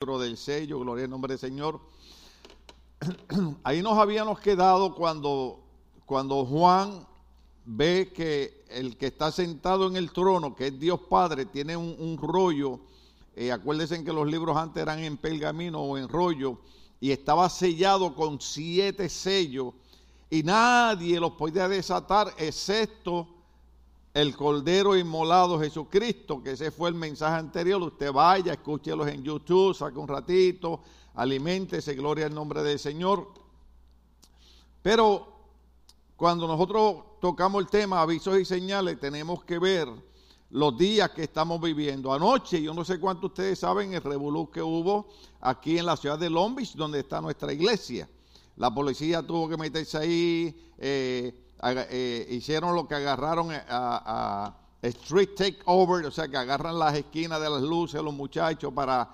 del sello, gloria al nombre del Señor. Ahí nos habíamos quedado cuando, cuando Juan ve que el que está sentado en el trono, que es Dios Padre, tiene un, rollo. Eh, acuérdense que los libros antes eran en pergamino o en rollo y estaba sellado con siete sellos y nadie los podía desatar excepto el Cordero Inmolado Jesucristo, que ese fue el mensaje anterior. Usted vaya, escúchelos en YouTube, saque un ratito, aliméntese, gloria al nombre del Señor. Pero cuando nosotros tocamos el tema avisos y señales, tenemos que ver los días que estamos viviendo. Anoche, yo no sé cuánto ustedes saben el revolú que hubo aquí en la ciudad de Long donde está nuestra iglesia. La policía tuvo que meterse ahí. Eh, eh, hicieron lo que agarraron a, street takeover, o sea, que agarran las esquinas de las luces los muchachos para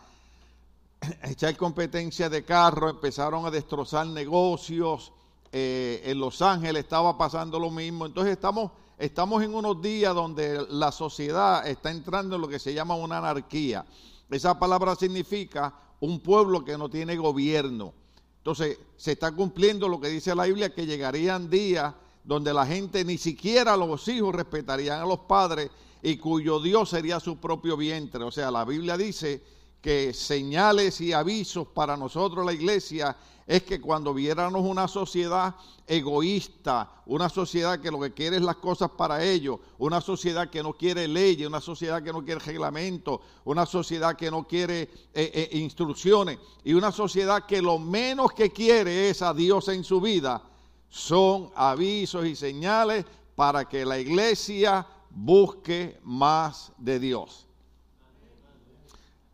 echar competencia de carro, empezaron a destrozar negocios. Eh, en Los Ángeles estaba pasando lo mismo. Entonces estamos, estamos en unos días donde la sociedad está entrando en lo que se llama una anarquía. Esa palabra significa un pueblo que no tiene gobierno. Entonces se está cumpliendo lo que dice la Biblia, que llegarían días donde la gente ni siquiera los hijos respetarían a los padres y cuyo Dios sería su propio vientre. O sea, la Biblia dice que señales y avisos para nosotros la iglesia es que cuando viéramos una sociedad egoísta, una sociedad que lo que quiere es las cosas para ellos, una sociedad que no quiere leyes, una sociedad que no quiere reglamento, una sociedad que no quiere eh, eh, instrucciones y una sociedad que lo menos que quiere es a Dios en su vida, son avisos y señales para que la iglesia busque más de Dios.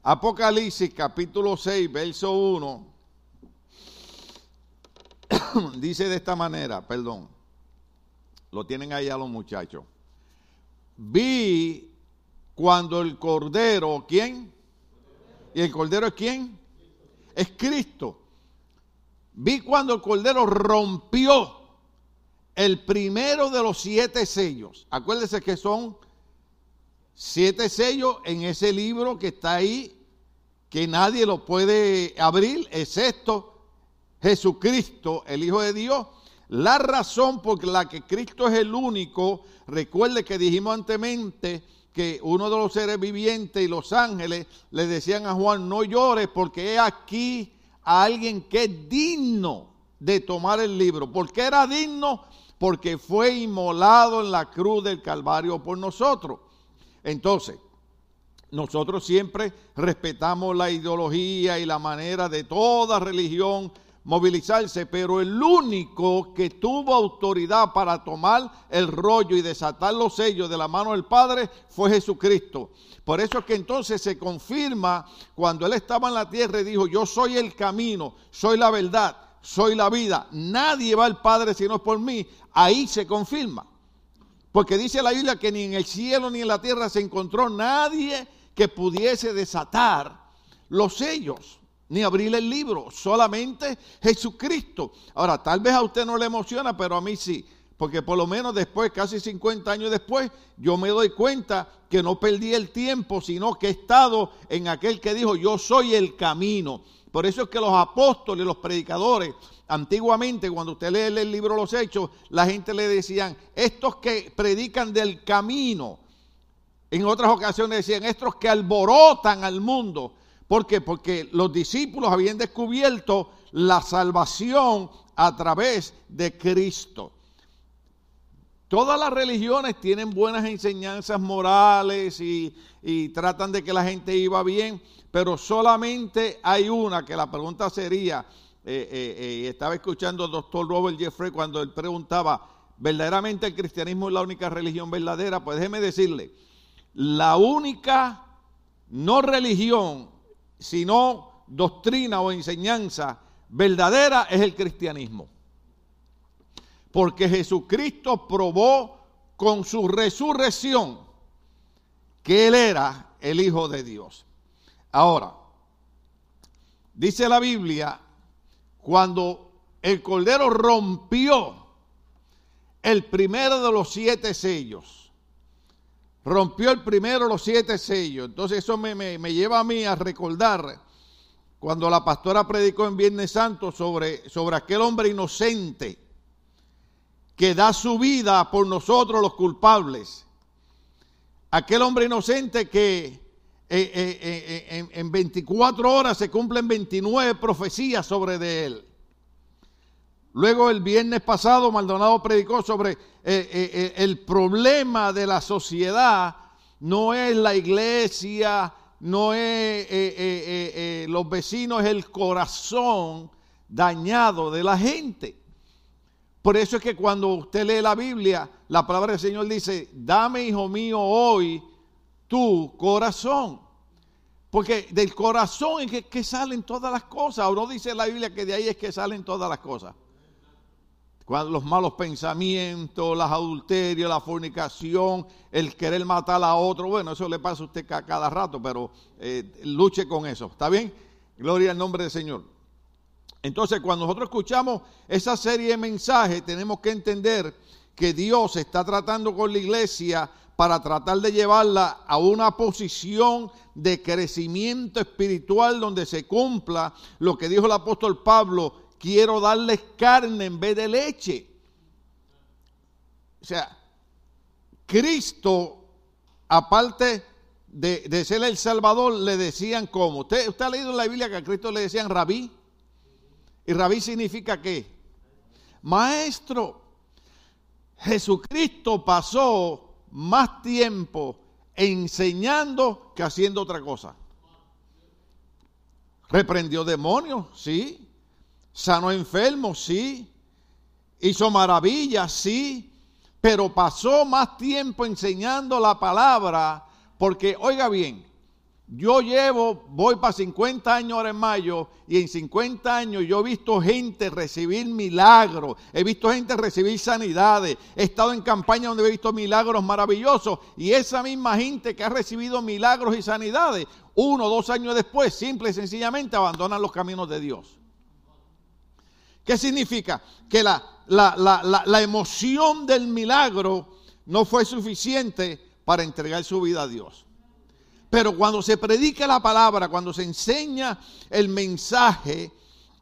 Apocalipsis capítulo 6, verso 1, dice de esta manera, perdón, lo tienen ahí a los muchachos. Vi cuando el cordero, ¿quién? ¿Y el cordero es quién? Es Cristo vi cuando el Cordero rompió el primero de los siete sellos. Acuérdense que son siete sellos en ese libro que está ahí, que nadie lo puede abrir, excepto Jesucristo, el Hijo de Dios. La razón por la que Cristo es el único, recuerde que dijimos anteriormente que uno de los seres vivientes y los ángeles le decían a Juan, no llores porque he aquí a alguien que es digno de tomar el libro. ¿Por qué era digno? Porque fue inmolado en la cruz del Calvario por nosotros. Entonces, nosotros siempre respetamos la ideología y la manera de toda religión movilizarse, pero el único que tuvo autoridad para tomar el rollo y desatar los sellos de la mano del Padre fue Jesucristo. Por eso es que entonces se confirma cuando Él estaba en la tierra y dijo, yo soy el camino, soy la verdad, soy la vida, nadie va al Padre si no es por mí, ahí se confirma. Porque dice la Biblia que ni en el cielo ni en la tierra se encontró nadie que pudiese desatar los sellos ni abrir el libro, solamente Jesucristo. Ahora, tal vez a usted no le emociona, pero a mí sí. Porque por lo menos después, casi 50 años después, yo me doy cuenta que no perdí el tiempo, sino que he estado en aquel que dijo, yo soy el camino. Por eso es que los apóstoles, los predicadores, antiguamente cuando usted lee el libro Los Hechos, la gente le decían, estos que predican del camino. En otras ocasiones decían, estos que alborotan al mundo. ¿Por qué? Porque los discípulos habían descubierto la salvación a través de Cristo. Todas las religiones tienen buenas enseñanzas morales y, tratan de que la gente iba bien, pero solamente hay una que la pregunta sería, eh, eh, eh, estaba escuchando al doctor Robert Jeffrey cuando él preguntaba, ¿verdaderamente el cristianismo es la única religión verdadera? Pues déjeme decirle, la única no religión, sino doctrina o enseñanza verdadera es el cristianismo. Porque Jesucristo probó con su resurrección que Él era el Hijo de Dios. Ahora, dice la Biblia, cuando el Cordero rompió el primero de los siete sellos, rompió el primero de los siete sellos, entonces eso me, me lleva a mí a recordar cuando la pastora predicó en Viernes Santo sobre, sobre aquel hombre inocente que da su vida por nosotros los culpables. Aquel hombre inocente que eh, eh, eh, en, 24 horas se cumplen 29 profecías sobre de él. Luego el viernes pasado Maldonado predicó sobre el problema de la sociedad. No es la iglesia, no es los vecinos, es el corazón dañado de la gente. Por eso es que cuando usted lee la Biblia, la palabra del Señor dice, dame, hijo mío, hoy tu corazón. Porque del corazón es que, salen todas las cosas. O no dice la Biblia que de ahí es que salen todas las cosas los malos pensamientos, las adulterios, la fornicación, el querer matar a otro. Bueno, eso le pasa a usted cada rato, pero eh, luche con eso. ¿Está bien? Gloria al nombre del Señor. Entonces, cuando nosotros escuchamos esa serie de mensajes, tenemos que entender que Dios está tratando con la iglesia para tratar de llevarla a una posición de crecimiento espiritual donde se cumpla lo que dijo el apóstol Pablo quiero darles carne en vez de leche. O sea, Cristo, aparte de, ser el Salvador, le decían cómo. ¿Usted, ¿Usted ha leído en la Biblia que a Cristo le decían rabí? ¿Y rabí significa qué? Maestro. Jesucristo pasó más tiempo enseñando que haciendo otra cosa. Reprendió demonios, sí. Sanó enfermos, sí. Hizo maravillas, sí. Pero pasó más tiempo enseñando la palabra porque, oiga bien, yo llevo, voy para 50 años ahora en mayo y en 50 años yo he visto gente recibir milagros, he visto gente recibir sanidades, he estado en campaña donde he visto milagros maravillosos y esa misma gente que ha recibido milagros y sanidades, uno o dos años después, simple y sencillamente abandonan los caminos de Dios. ¿Qué significa? Que la, la, emoción del milagro no fue suficiente para entregar su vida a Dios. Pero cuando se predica la palabra, cuando se enseña el mensaje,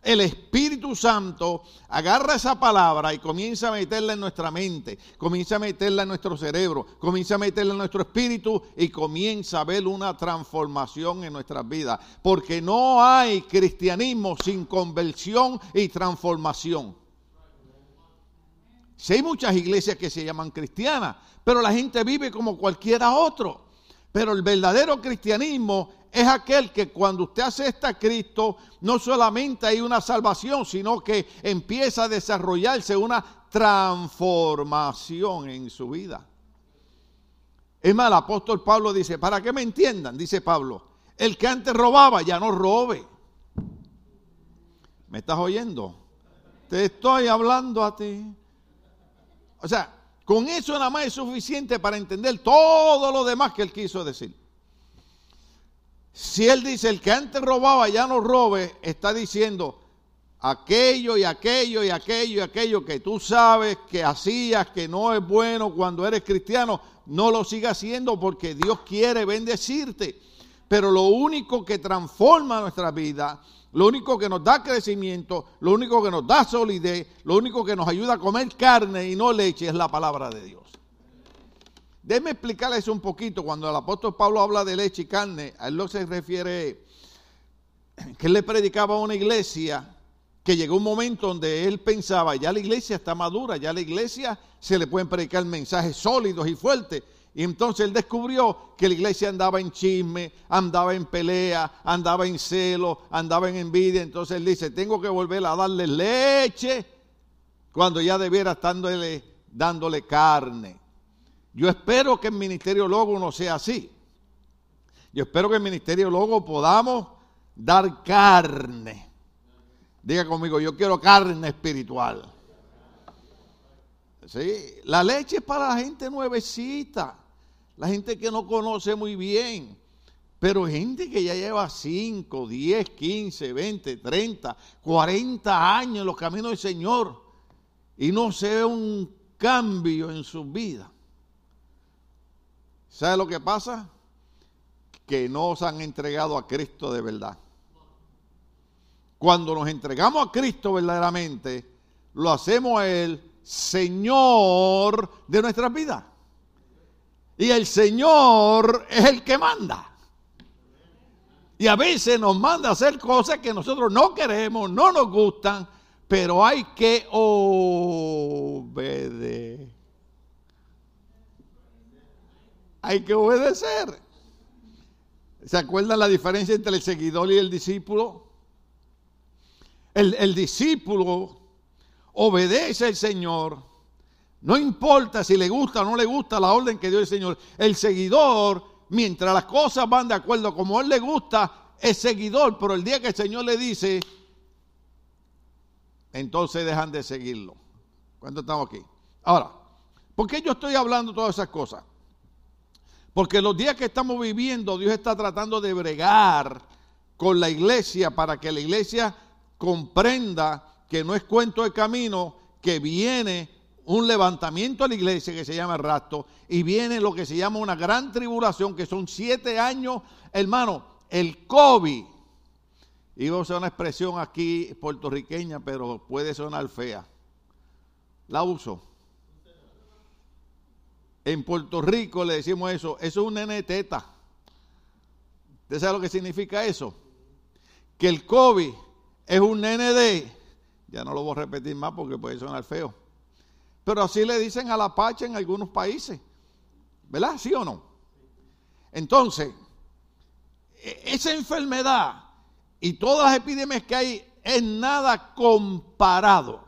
el Espíritu Santo agarra esa palabra y comienza a meterla en nuestra mente, comienza a meterla en nuestro cerebro, comienza a meterla en nuestro espíritu y comienza a ver una transformación en nuestras vidas. Porque no hay cristianismo sin conversión y transformación. Si hay muchas iglesias que se llaman cristianas, pero la gente vive como cualquiera otro. Pero el verdadero cristianismo es aquel que cuando usted acepta a Cristo, no solamente hay una salvación, sino que empieza a desarrollarse una transformación en su vida. Es más, el apóstol Pablo dice, para que me entiendan, dice Pablo, el que antes robaba ya no robe. ¿Me estás oyendo? Te estoy hablando a ti. O sea, con eso nada más es suficiente para entender todo lo demás que él quiso decir. Si él dice, el que antes robaba ya no robe, está diciendo aquello y aquello y aquello y aquello que tú sabes que hacías, que no es bueno cuando eres cristiano, no lo sigas haciendo porque Dios quiere bendecirte. Pero lo único que transforma nuestra vida, lo único que nos da crecimiento, lo único que nos da solidez, lo único que nos ayuda a comer carne y no leche es la palabra de Dios. Déjeme explicarles un poquito. Cuando el apóstol Pablo habla de leche y carne, a él lo se refiere que él le predicaba a una iglesia que llegó un momento donde él pensaba, ya la iglesia está madura, ya la iglesia se le pueden predicar mensajes sólidos y fuertes. Y entonces él descubrió que la iglesia andaba en chisme, andaba en pelea, andaba en celo, andaba en envidia. Entonces él dice, tengo que volver a darle leche cuando ya debiera estar dándole carne. Yo espero que el Ministerio Logo no sea así. Yo espero que el Ministerio Logo podamos dar carne. Diga conmigo, yo quiero carne espiritual. ¿Sí? La leche es para la gente nuevecita, la gente que no conoce muy bien. Pero gente que ya lleva 5, 10, 15, 20, 30, 40 años en los caminos del Señor y no se ve un cambio en su vida. ¿Sabe lo que pasa? Que no se han entregado a Cristo de verdad. cuando nos entregamos a Cristo verdaderamente, lo hacemos a Él Señor de nuestras vidas. Y el Señor es el que manda. Y a veces nos manda a hacer cosas que nosotros no queremos, no nos gustan, pero hay que obedecer. Hay que obedecer. ¿Se acuerdan la diferencia entre el seguidor y el discípulo? El, el discípulo obedece al Señor. No importa si le gusta o no le gusta la orden que dio el Señor. El seguidor, mientras las cosas van de acuerdo como a él le gusta, es seguidor. Pero el día que el Señor le dice, entonces dejan de seguirlo. ¿Cuánto estamos aquí? Ahora, ¿por qué yo estoy hablando todas esas cosas? Porque los días que estamos viviendo, Dios está tratando de bregar con la iglesia para que la iglesia comprenda que no es cuento de camino, que viene un levantamiento a la iglesia que se llama rapto y viene lo que se llama una gran tribulación, que son siete años, hermano, el COVID. Iba a usar una expresión aquí puertorriqueña, pero puede sonar fea. La uso. En Puerto Rico le decimos eso, eso es un nene teta. ¿Usted sabe lo que significa eso? Que el COVID es un nene de, ya no lo voy a repetir más porque puede sonar feo, pero así le dicen a la pacha en algunos países, ¿verdad? ¿Sí o no? Entonces, e-, esa enfermedad y todas las epidemias que hay es nada comparado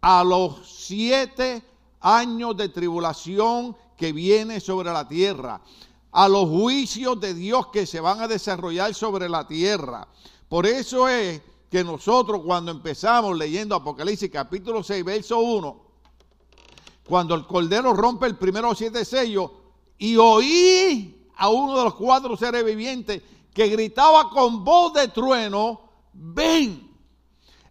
a los siete años de tribulación que viene sobre la tierra, a los juicios de Dios que se van a desarrollar sobre la tierra. Por eso es que nosotros cuando empezamos leyendo Apocalipsis capítulo 6, verso 1, cuando el Cordero rompe el primero siete sellos y oí a uno de los cuatro seres vivientes que gritaba con voz de trueno, ven.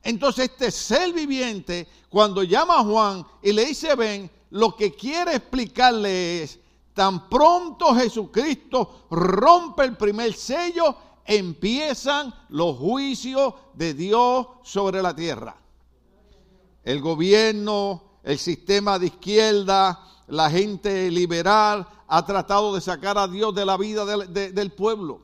Entonces este ser viviente, cuando llama a Juan y le dice ven, lo que quiere explicarle es, tan pronto Jesucristo rompe el primer sello, empiezan los juicios de Dios sobre la tierra. El gobierno, el sistema de izquierda, la gente liberal ha tratado de sacar a Dios de la vida del, pueblo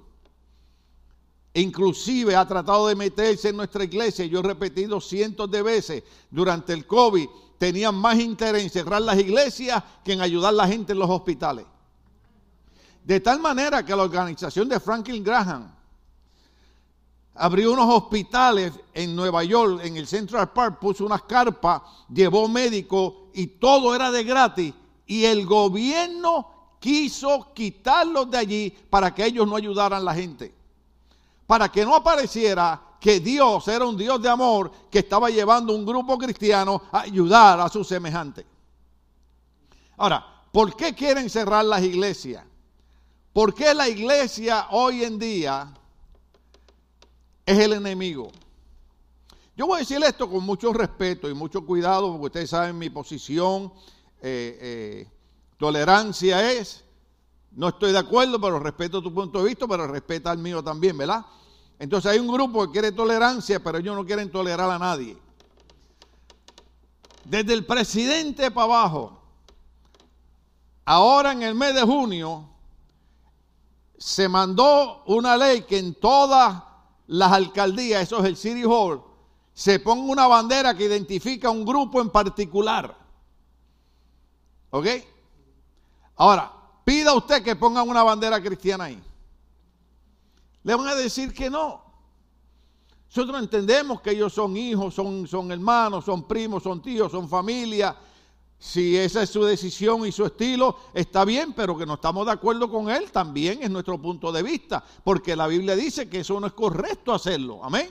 inclusive ha tratado de meterse en nuestra iglesia. Yo he repetido cientos de veces durante el COVID, tenían más interés en cerrar las iglesias que en ayudar a la gente en los hospitales. De tal manera que la organización de Franklin Graham abrió unos hospitales en Nueva York, en el Central Park, puso unas carpas, llevó médicos y todo era de gratis. Y el gobierno quiso quitarlos de allí para que ellos no ayudaran a la gente para que no apareciera que Dios era un Dios de amor que estaba llevando un grupo cristiano a ayudar a sus semejantes. Ahora, ¿por qué quieren cerrar las iglesias? ¿Por qué la iglesia hoy en día es el enemigo? Yo voy a decir esto con mucho respeto y mucho cuidado, porque ustedes saben mi posición. Eh, eh, tolerancia es no estoy de acuerdo, pero respeto tu punto de vista, pero respeta el mío también, ¿verdad? Entonces hay un grupo que quiere tolerancia, pero ellos no quieren tolerar a nadie. Desde el presidente para abajo, ahora en el mes de junio, se mandó una ley que en todas las alcaldías, eso es el City Hall, se ponga una bandera que identifica un grupo en particular. ¿Ok? Ahora, Pida usted que pongan una bandera cristiana ahí. Le van a decir que no. Nosotros entendemos que ellos son hijos, son, son hermanos, son primos, son tíos, son familia. Si esa es su decisión y su estilo, está bien, pero que no estamos de acuerdo con él también es nuestro punto de vista, porque la Biblia dice que eso no es correcto hacerlo. Amén.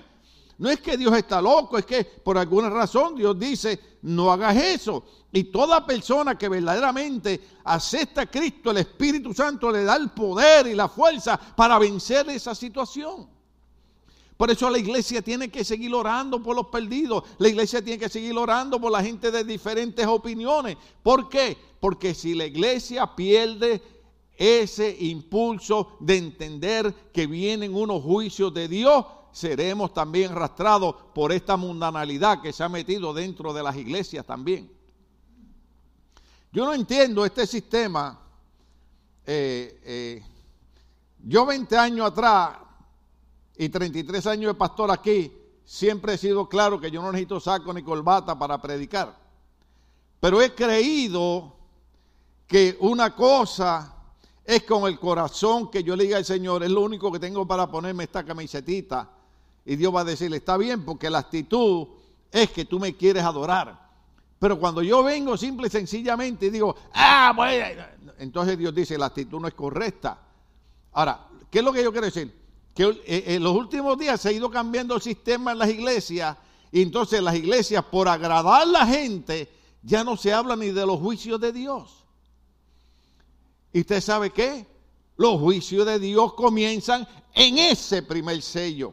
No es que Dios está loco, es que por alguna razón Dios dice, no hagas eso. Y toda persona que verdaderamente acepta a Cristo, el Espíritu Santo le da el poder y la fuerza para vencer esa situación. Por eso la iglesia tiene que seguir orando por los perdidos. La iglesia tiene que seguir orando por la gente de diferentes opiniones. ¿Por qué? Porque si la iglesia pierde ese impulso de entender que vienen unos juicios de Dios, seremos también arrastrados por esta mundanalidad que se ha metido dentro de las iglesias también. Yo no entiendo este sistema. Eh, eh, yo 20 años atrás y 33 años de pastor aquí, siempre he sido claro que yo no necesito saco ni corbata para predicar. Pero he creído que una cosa es con el corazón que yo le diga al Señor, es lo único que tengo para ponerme esta camisetita. Y Dios va a decirle, está bien, porque la actitud es que tú me quieres adorar. Pero cuando yo vengo simple y sencillamente y digo, ah, bueno, entonces Dios dice, la actitud no es correcta. Ahora, ¿qué es lo que yo quiero decir? Que eh, en los últimos días se ha ido cambiando el sistema en las iglesias y entonces las iglesias, por agradar a la gente, ya no se habla ni de los juicios de Dios. ¿Y usted sabe qué? Los juicios de Dios comienzan en ese primer sello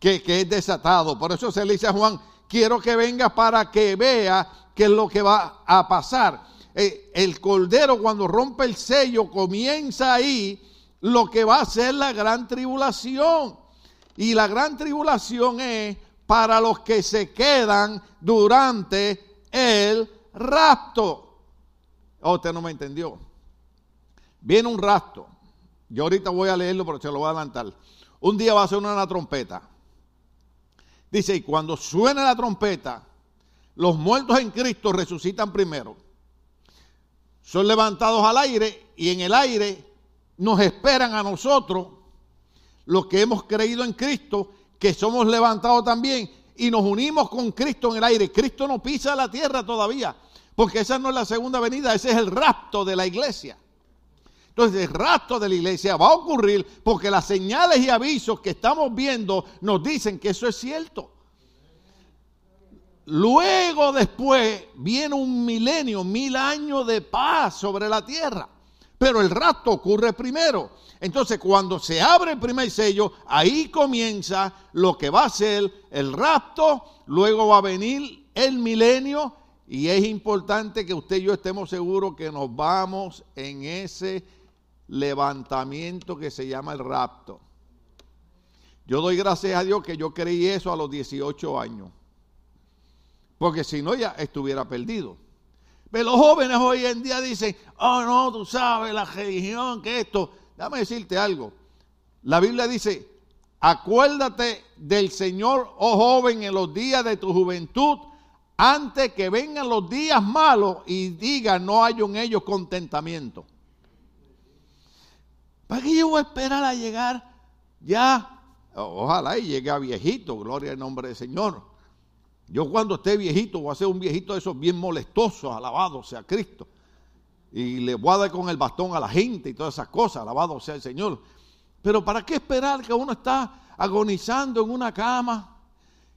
que, es desatado. Por eso se le dice a Juan, quiero que venga para que vea qué es lo que va a pasar. Eh, el cordero cuando rompe el sello comienza ahí lo que va a ser la gran tribulación. Y la gran tribulación es para los que se quedan durante el rapto. Oh, usted no me entendió. Viene un rastro. Yo ahorita voy a leerlo, pero se lo voy a adelantar. Un día va a sonar una trompeta. Dice, y cuando suene la trompeta, los muertos en Cristo resucitan primero. Son levantados al aire y en el aire nos esperan a nosotros, los que hemos creído en Cristo, que somos levantados también y nos unimos con Cristo en el aire. Cristo no pisa la tierra todavía, porque esa no es la segunda venida, ese es el rapto de la iglesia. Entonces el rapto de la iglesia va a ocurrir porque las señales y avisos que estamos viendo nos dicen que eso es cierto. Luego después viene un milenio, mil años de paz sobre la tierra. Pero el rapto ocurre primero. Entonces cuando se abre el primer sello, ahí comienza lo que va a ser el rapto, luego va a venir el milenio y es importante que usted y yo estemos seguros que nos vamos en ese levantamiento que se llama el rapto. Yo doy gracias a Dios que yo creí eso a los 18 años. Porque si no ya estuviera perdido. Pero los jóvenes hoy en día dicen, oh no, tú sabes, la religión, que esto. Déjame decirte algo. La Biblia dice, acuérdate del Señor, oh joven, en los días de tu juventud, antes que vengan los días malos y digan, no hay en ellos contentamiento. ¿Para qué yo voy a esperar a llegar ya? Ojalá y llegue a viejito, gloria al nombre del Señor. Yo cuando esté viejito voy a ser un viejito de esos bien molestosos, alabado sea Cristo. Y le voy a dar con el bastón a la gente y todas esas cosas, alabado sea el Señor. Pero ¿para qué esperar que uno está agonizando en una cama,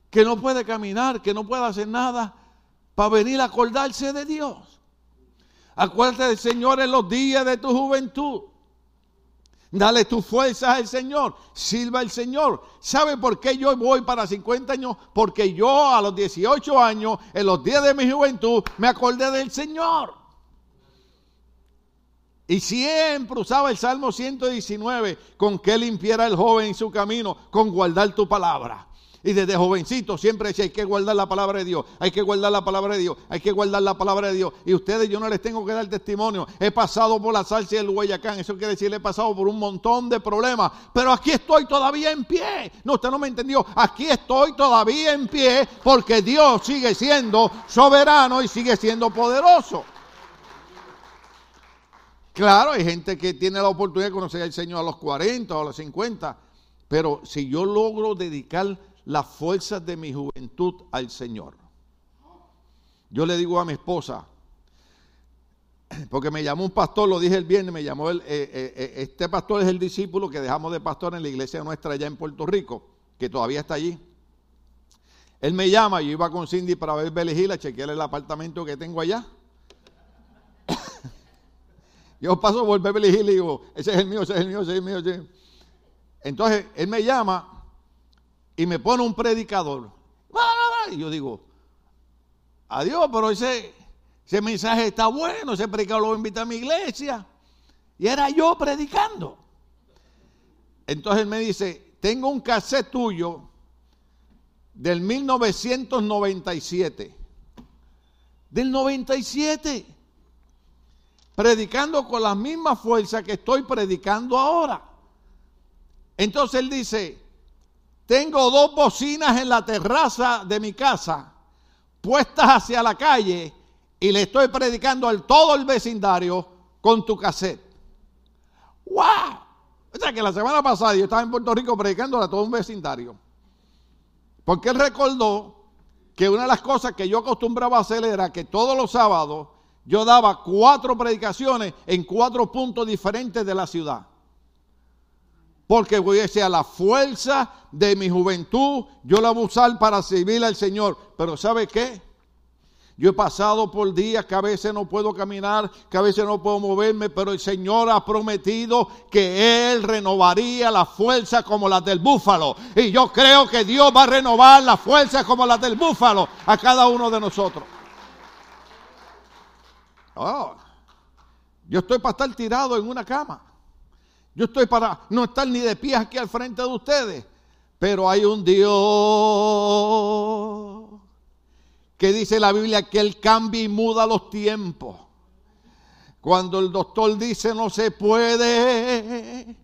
que no puede caminar, que no puede hacer nada, para venir a acordarse de Dios? Acuérdate del Señor en los días de tu juventud. Dale tu fuerza al Señor. Sirva al Señor. ¿Sabe por qué yo voy para 50 años? Porque yo a los 18 años, en los días de mi juventud, me acordé del Señor. Y siempre usaba el Salmo 119 con que limpiara el joven en su camino, con guardar tu palabra. Y desde jovencito siempre decía, hay que guardar la palabra de Dios, hay que guardar la palabra de Dios, hay que guardar la palabra de Dios. Y ustedes, yo no les tengo que dar testimonio. He pasado por la salsa del Guayacán, eso quiere decir, he pasado por un montón de problemas. Pero aquí estoy todavía en pie. No, usted no me entendió. Aquí estoy todavía en pie porque Dios sigue siendo soberano y sigue siendo poderoso. Claro, hay gente que tiene la oportunidad de conocer al Señor a los 40 o a los 50, pero si yo logro dedicar las fuerzas de mi juventud al Señor. Yo le digo a mi esposa, porque me llamó un pastor, lo dije el viernes, me llamó el, eh, eh, eh, este pastor es el discípulo que dejamos de pastor en la iglesia nuestra allá en Puerto Rico, que todavía está allí. Él me llama, yo iba con Cindy para ver Belegila, chequear el apartamento que tengo allá. yo paso por Beverly y digo, ese es el mío, ese es el mío, ese es el mío. Ese es el mío. Entonces él me llama y me pone un predicador. Y yo digo, adiós, pero ese, ese mensaje está bueno, ese predicador lo invita a mi iglesia. Y era yo predicando. Entonces me dice, tengo un cassette tuyo del 1997. Del 97. Predicando con la misma fuerza que estoy predicando ahora. Entonces él dice, tengo dos bocinas en la terraza de mi casa puestas hacia la calle y le estoy predicando al todo el vecindario con tu cassette. ¡Wow! O sea que la semana pasada yo estaba en Puerto Rico predicando a todo un vecindario. Porque él recordó que una de las cosas que yo acostumbraba a hacer era que todos los sábados yo daba cuatro predicaciones en cuatro puntos diferentes de la ciudad. Porque voy a decir, la fuerza de mi juventud, yo la voy a usar para servir al Señor. Pero ¿sabe qué? Yo he pasado por días que a veces no puedo caminar, que a veces no puedo moverme, pero el Señor ha prometido que Él renovaría la fuerza como la del búfalo. Y yo creo que Dios va a renovar la fuerza como la del búfalo a cada uno de nosotros. Oh, yo estoy para estar tirado en una cama. Yo estoy para no estar ni de pie aquí al frente de ustedes. Pero hay un Dios que dice la Biblia que Él cambia y muda los tiempos. Cuando el doctor dice no se puede,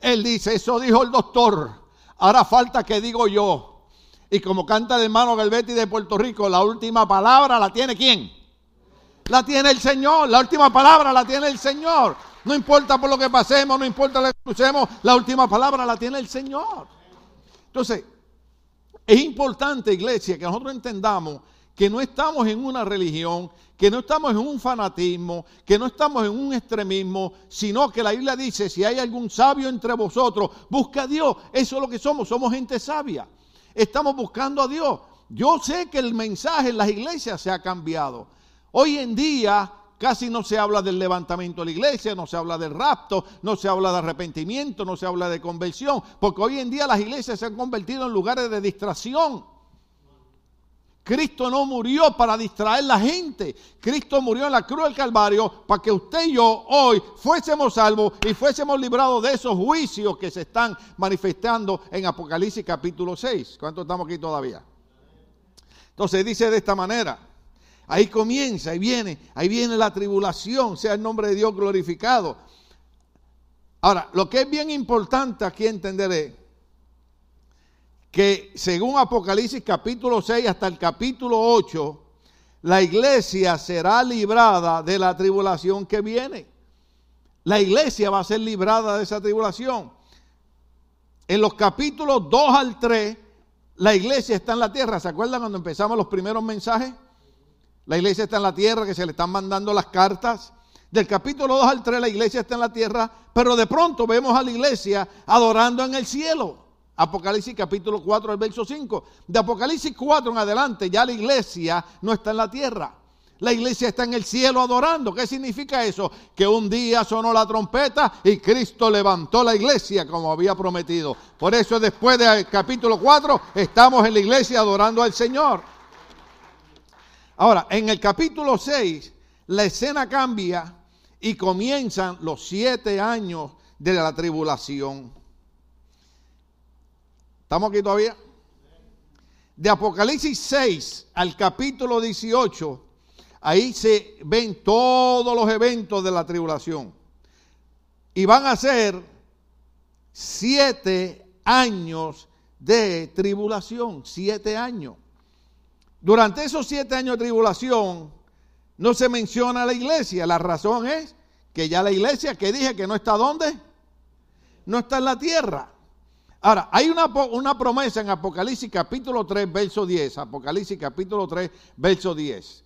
Él dice, eso dijo el doctor. Ahora falta que digo yo. Y como canta el hermano Galvetti de Puerto Rico, la última palabra la tiene quién? La tiene el Señor. La última palabra la tiene el Señor. No importa por lo que pasemos, no importa lo que escuchemos, la última palabra la tiene el Señor. Entonces, es importante, iglesia, que nosotros entendamos que no estamos en una religión, que no estamos en un fanatismo, que no estamos en un extremismo, sino que la Biblia dice, si hay algún sabio entre vosotros, busca a Dios. Eso es lo que somos, somos gente sabia. Estamos buscando a Dios. Yo sé que el mensaje en las iglesias se ha cambiado. Hoy en día Casi no se habla del levantamiento de la iglesia, no se habla del rapto, no se habla de arrepentimiento, no se habla de conversión, porque hoy en día las iglesias se han convertido en lugares de distracción. Cristo no murió para distraer la gente. Cristo murió en la cruz del Calvario para que usted y yo hoy fuésemos salvos y fuésemos librados de esos juicios que se están manifestando en Apocalipsis capítulo 6. ¿Cuánto estamos aquí todavía? Entonces dice de esta manera. Ahí comienza, ahí viene, ahí viene la tribulación, sea el nombre de Dios glorificado. Ahora, lo que es bien importante aquí entender es que según Apocalipsis capítulo 6 hasta el capítulo 8, la iglesia será librada de la tribulación que viene. La iglesia va a ser librada de esa tribulación. En los capítulos 2 al 3, la iglesia está en la tierra. ¿Se acuerdan cuando empezamos los primeros mensajes? La iglesia está en la tierra, que se le están mandando las cartas. Del capítulo 2 al 3 la iglesia está en la tierra, pero de pronto vemos a la iglesia adorando en el cielo. Apocalipsis capítulo 4 al verso 5. De Apocalipsis 4 en adelante ya la iglesia no está en la tierra. La iglesia está en el cielo adorando. ¿Qué significa eso? Que un día sonó la trompeta y Cristo levantó la iglesia como había prometido. Por eso después del capítulo 4 estamos en la iglesia adorando al Señor. Ahora, en el capítulo 6, la escena cambia y comienzan los siete años de la tribulación. ¿Estamos aquí todavía? De Apocalipsis 6 al capítulo 18, ahí se ven todos los eventos de la tribulación. Y van a ser siete años de tribulación, siete años. Durante esos siete años de tribulación no se menciona la iglesia. La razón es que ya la iglesia que dije que no está donde? No está en la tierra. Ahora, hay una, promesa en Apocalipsis capítulo 3, verso 10. Apocalipsis capítulo 3, verso 10.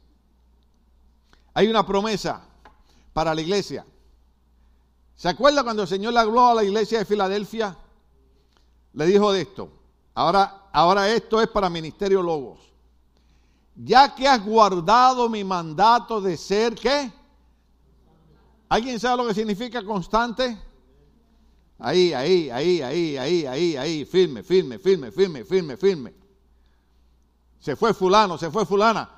Hay una promesa para la iglesia. ¿Se acuerda cuando el Señor le habló a la iglesia de Filadelfia? Le dijo de esto. Ahora, ahora esto es para Ministerio Logos ya que has guardado mi mandato de ser qué? ¿Alguien sabe lo que significa constante? Ahí, ahí, ahí, ahí, ahí, ahí, ahí, firme, firme, firme, firme, firme, firme. Se fue fulano, se fue fulana.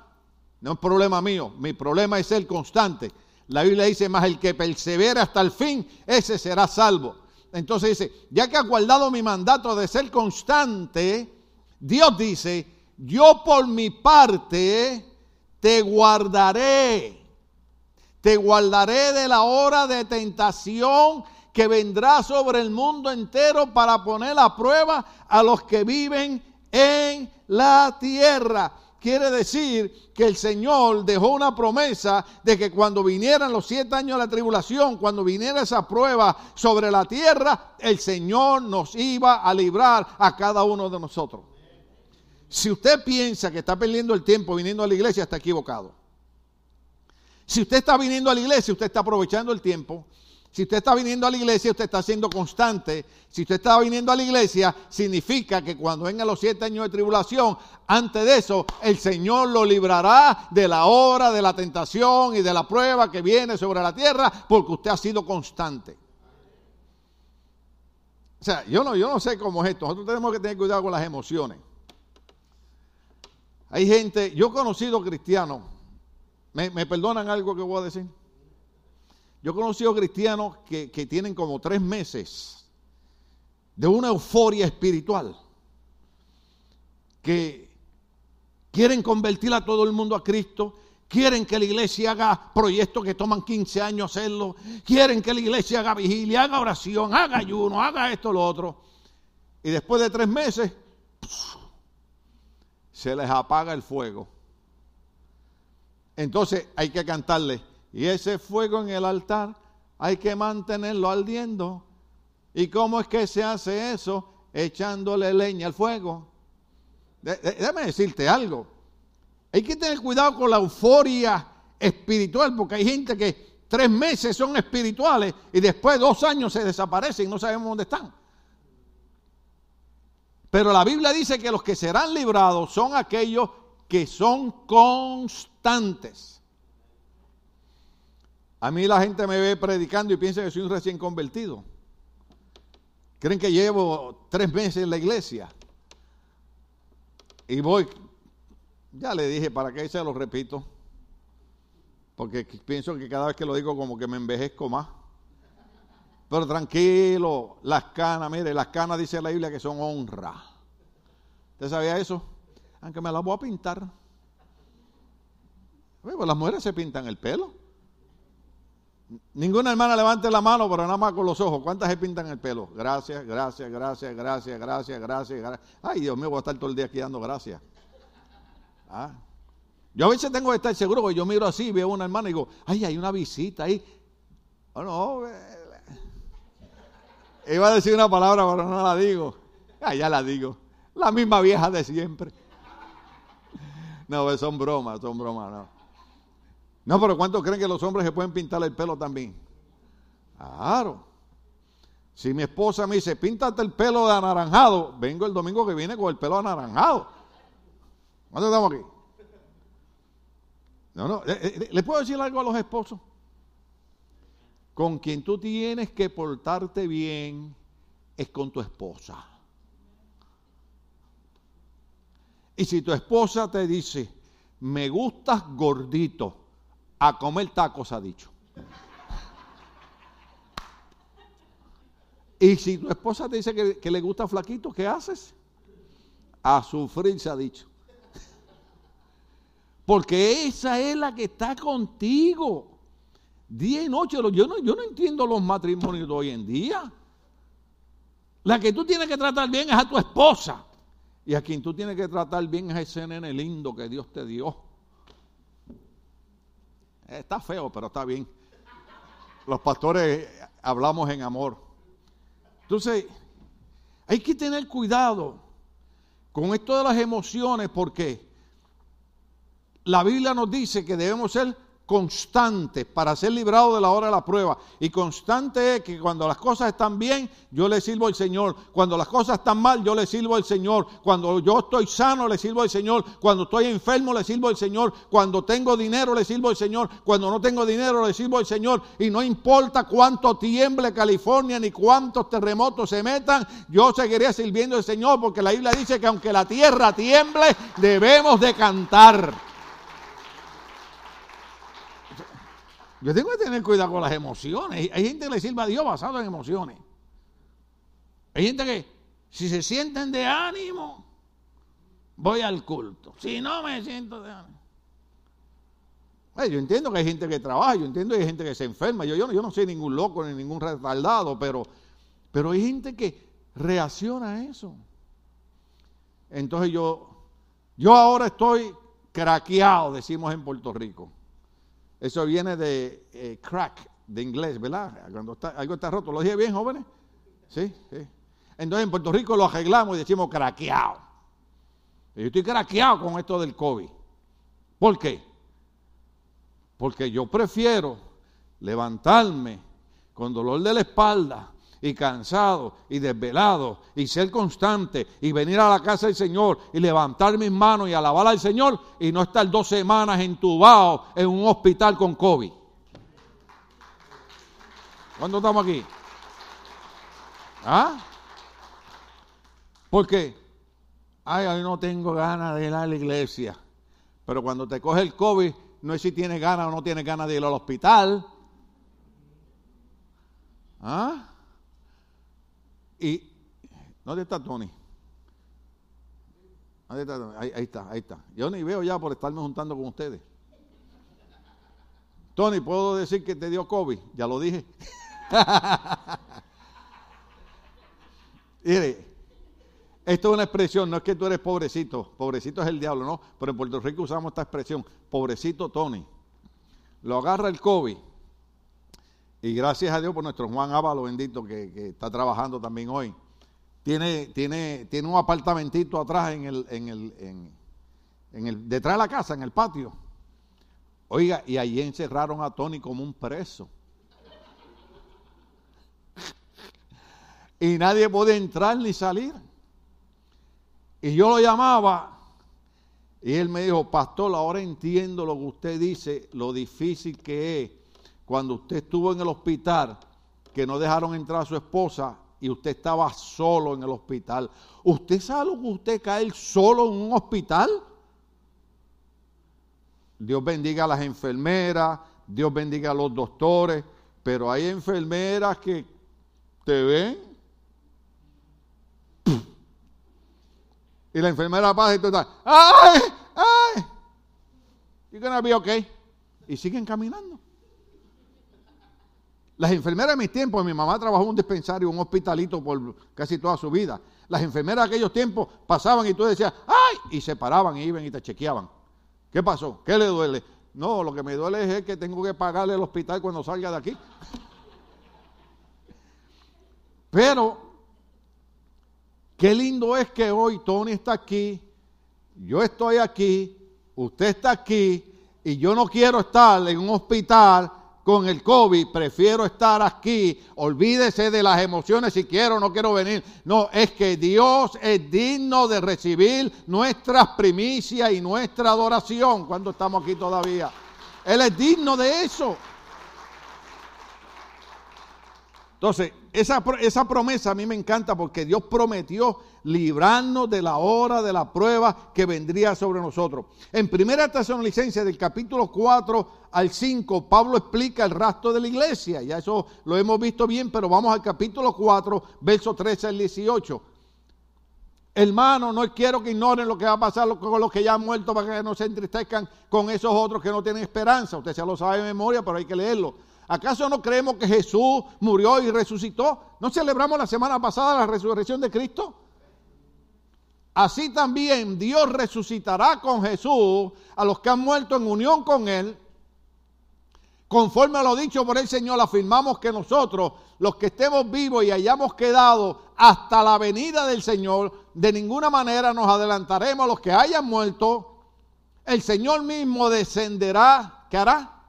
No es problema mío, mi problema es ser constante. La Biblia dice, más el que persevera hasta el fin, ese será salvo. entonces dice, ya que has guardado mi mandato de ser constante, Dios dice, yo por mi parte te guardaré. Te guardaré de la hora de tentación que vendrá sobre el mundo entero para poner a prueba a los que viven en la tierra. Quiere decir que el Señor dejó una promesa de que cuando vinieran los siete años de la tribulación, cuando viniera esa prueba sobre la tierra, el Señor nos iba a librar a cada uno de nosotros. Si usted piensa que está perdiendo el tiempo viniendo a la iglesia, está equivocado. Si usted está viniendo a la iglesia, usted está aprovechando el tiempo. Si usted está viniendo a la iglesia, usted está siendo constante. Si usted está viniendo a la iglesia, significa que cuando vengan los siete años de tribulación, antes de eso, el Señor lo librará de la hora, de la tentación y de la prueba que viene sobre la tierra, porque usted ha sido constante. O sea, yo no, yo no sé cómo es esto. Nosotros tenemos que tener cuidado con las emociones. Hay gente, yo he conocido cristianos, me, perdonan algo que voy a decir. Yo he conocido cristianos que, que tienen como tres meses de una euforia espiritual, que quieren convertir a todo el mundo a Cristo, quieren que la iglesia haga proyectos que toman 15 años hacerlo, quieren que la iglesia haga vigilia, haga oración, haga ayuno, haga esto, lo otro. Y después de tres meses, se les apaga el fuego. Entonces hay que cantarle, y ese fuego en el altar hay que mantenerlo ardiendo. ¿Y cómo es que se hace eso? Echándole leña al fuego. Déjame decirte algo. Hay que tener cuidado con la euforia espiritual, porque hay gente que tres meses son espirituales y después dos años se desaparecen y no sabemos dónde están. Pero la Biblia dice que los que serán librados son aquellos que son constantes. A mí la gente me ve predicando y piensa que soy un recién convertido. Creen que llevo tres meses en la iglesia. Y voy, ya le dije, ¿para qué se lo repito? Porque pienso que cada vez que lo digo como que me envejezco más. Pero tranquilo, las canas, mire, las canas dice la Biblia que son honra. ¿Usted sabía eso? Aunque me las voy a pintar. pues las mujeres se pintan el pelo. Ninguna hermana levante la mano, pero nada más con los ojos. ¿Cuántas se pintan el pelo? Gracias, gracias, gracias, gracias, gracias, gracias. Ay, Dios mío, voy a estar todo el día aquí dando gracias. ¿Ah? Yo a veces tengo que estar seguro, porque yo miro así, veo a una hermana y digo, ay, hay una visita ahí. Oh, no, Iba a decir una palabra, pero no la digo. Ah, ya la digo. La misma vieja de siempre. No, pues son bromas, son bromas, no. No, pero ¿cuántos creen que los hombres se pueden pintar el pelo también? Claro. Si mi esposa me dice, píntate el pelo de anaranjado, vengo el domingo que viene con el pelo anaranjado. ¿Cuándo estamos aquí? No, no, eh, eh, ¿le puedo decir algo a los esposos? Con quien tú tienes que portarte bien es con tu esposa. Y si tu esposa te dice, me gustas gordito, a comer tacos ha dicho. Y si tu esposa te dice que, que, le gusta flaquito, ¿qué haces? A sufrir se ha dicho. Porque esa es la que está contigo. Día y noche. Yo no, yo no entiendo los matrimonios de hoy en día. La que tú tienes que tratar bien es a tu esposa. Y a quien tú tienes que tratar bien es a ese nene lindo que Dios te dio. Está feo, pero está bien. Los pastores hablamos en amor. Entonces, hay que tener cuidado con esto de las emociones porque la Biblia nos dice que debemos ser constante para ser librado de la hora de la prueba. Y constante es que cuando las cosas están bien, yo le sirvo al Señor. Cuando las cosas están mal, yo le sirvo al Señor. Cuando yo estoy sano, le sirvo al Señor. Cuando estoy enfermo, le sirvo al Señor. Cuando tengo dinero, le sirvo al Señor. Cuando no tengo dinero, le sirvo al Señor. Y no importa cuánto tiemble California ni cuántos terremotos se metan, yo seguiré sirviendo al Señor porque la Biblia dice que aunque la tierra tiemble, debemos de cantar. Yo tengo que tener cuidado con las emociones. Hay gente que le sirve a Dios basado en emociones. Hay gente que si se sienten de ánimo, voy al culto. Si no me siento de ánimo. yo entiendo que hay gente que trabaja, yo entiendo que hay gente que se enferma. Yo, yo, yo no soy ningún loco ni ningún retardado, pero, pero hay gente que reacciona a eso. Entonces yo, yo ahora estoy craqueado, decimos en Puerto Rico. Eso viene de eh, crack, de inglés, ¿verdad? Cuando está, algo está roto. ¿Lo dije bien, jóvenes? Sí, sí. Entonces en Puerto Rico lo arreglamos y decimos craqueado. yo estoy craqueado con esto del COVID. ¿Por qué? Porque yo prefiero levantarme con dolor de la espalda y cansado y desvelado y ser constante y venir a la casa del Señor y levantar mis manos y alabar al Señor y no estar dos semanas entubado en un hospital con COVID. ¿Cuándo estamos aquí? ¿Ah? Porque, ay, hoy no tengo ganas de ir a la iglesia. Pero cuando te coge el COVID, no es si tienes ganas o no tienes ganas de ir al hospital. ¿Ah? Y, ¿dónde está Tony? Ahí, ahí, está, ahí está. Yo ni veo ya por estarme juntando con ustedes. Tony, ¿puedo decir que te dio COVID? Ya lo dije. Mire, esto es una expresión, no es que tú eres pobrecito, pobrecito es el diablo, no, pero en Puerto Rico usamos esta expresión, pobrecito Tony. Lo agarra el COVID y gracias a Dios por nuestro Juan Ávalo bendito que, está trabajando también hoy. Tiene, tiene, tiene un apartamentito atrás en el, en el, en, el, detrás de la casa, en el patio. Oiga, y allí encerraron a Tony como un preso. y nadie puede entrar ni salir. Y yo lo llamaba y él me dijo, pastor, ahora entiendo lo que usted dice, lo difícil que es cuando usted estuvo en el hospital, que no dejaron entrar a su esposa y usted estaba solo en el hospital. ¿Usted sabe lo que usted cae solo en un hospital? Dios bendiga a las enfermeras, Dios bendiga a los doctores, pero hay enfermeras que te ven. Y la enfermera pasa y tú estás, ¡ay! ¡ay! You're gonna be okay. Y siguen caminando. Las enfermeras de mis tiempos, mi mamá trabajó en un dispensario, un hospitalito por casi toda su vida. Las enfermeras de aquellos tiempos pasaban y tú decías, ¡ay! Y se paraban y iban y te chequeaban. ¿Qué pasó? ¿Qué le duele? No, lo que me duele es que tengo que pagarle el hospital cuando salga de aquí. Pero, qué lindo es que hoy Tony está aquí, yo estoy aquí, usted está aquí, y yo no quiero estar en un hospital con el COVID, prefiero estar aquí, olvídese de las emociones si quiero no quiero venir. No, es que Dios es digno de recibir nuestras primicias y nuestra adoración cuando estamos aquí todavía. Él es digno de eso. Entonces, esa, esa promesa a mí me encanta porque Dios prometió librarnos de la hora de la prueba que vendría sobre nosotros. En primera licencia del capítulo 4 al 5, Pablo explica el rastro de la iglesia. Ya eso lo hemos visto bien, pero vamos al capítulo 4, verso 13 al 18. Hermano, no quiero que ignoren lo que va a pasar con los que ya han muerto para que no se entristezcan con esos otros que no tienen esperanza. Usted ya lo sabe de memoria, pero hay que leerlo. ¿Acaso no creemos que Jesús murió y resucitó? ¿No celebramos la semana pasada la resurrección de Cristo? Así también Dios resucitará con Jesús a los que han muerto en unión con Él. Conforme a lo dicho por el Señor, afirmamos que nosotros, los que estemos vivos y hayamos quedado hasta la venida del Señor, de ninguna manera nos adelantaremos a los que hayan muerto. El Señor mismo descenderá, ¿qué hará?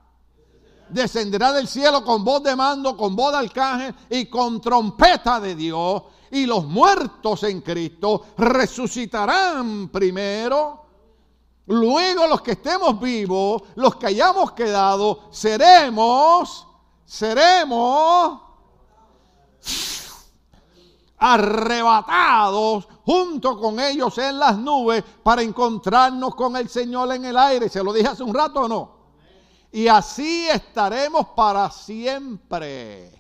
Descenderá del cielo con voz de mando, con voz de arcángel y con trompeta de Dios. Y los muertos en Cristo resucitarán primero. Luego los que estemos vivos, los que hayamos quedado, seremos, seremos arrebatados junto con ellos en las nubes para encontrarnos con el Señor en el aire. ¿Se lo dije hace un rato o no? Y así estaremos para siempre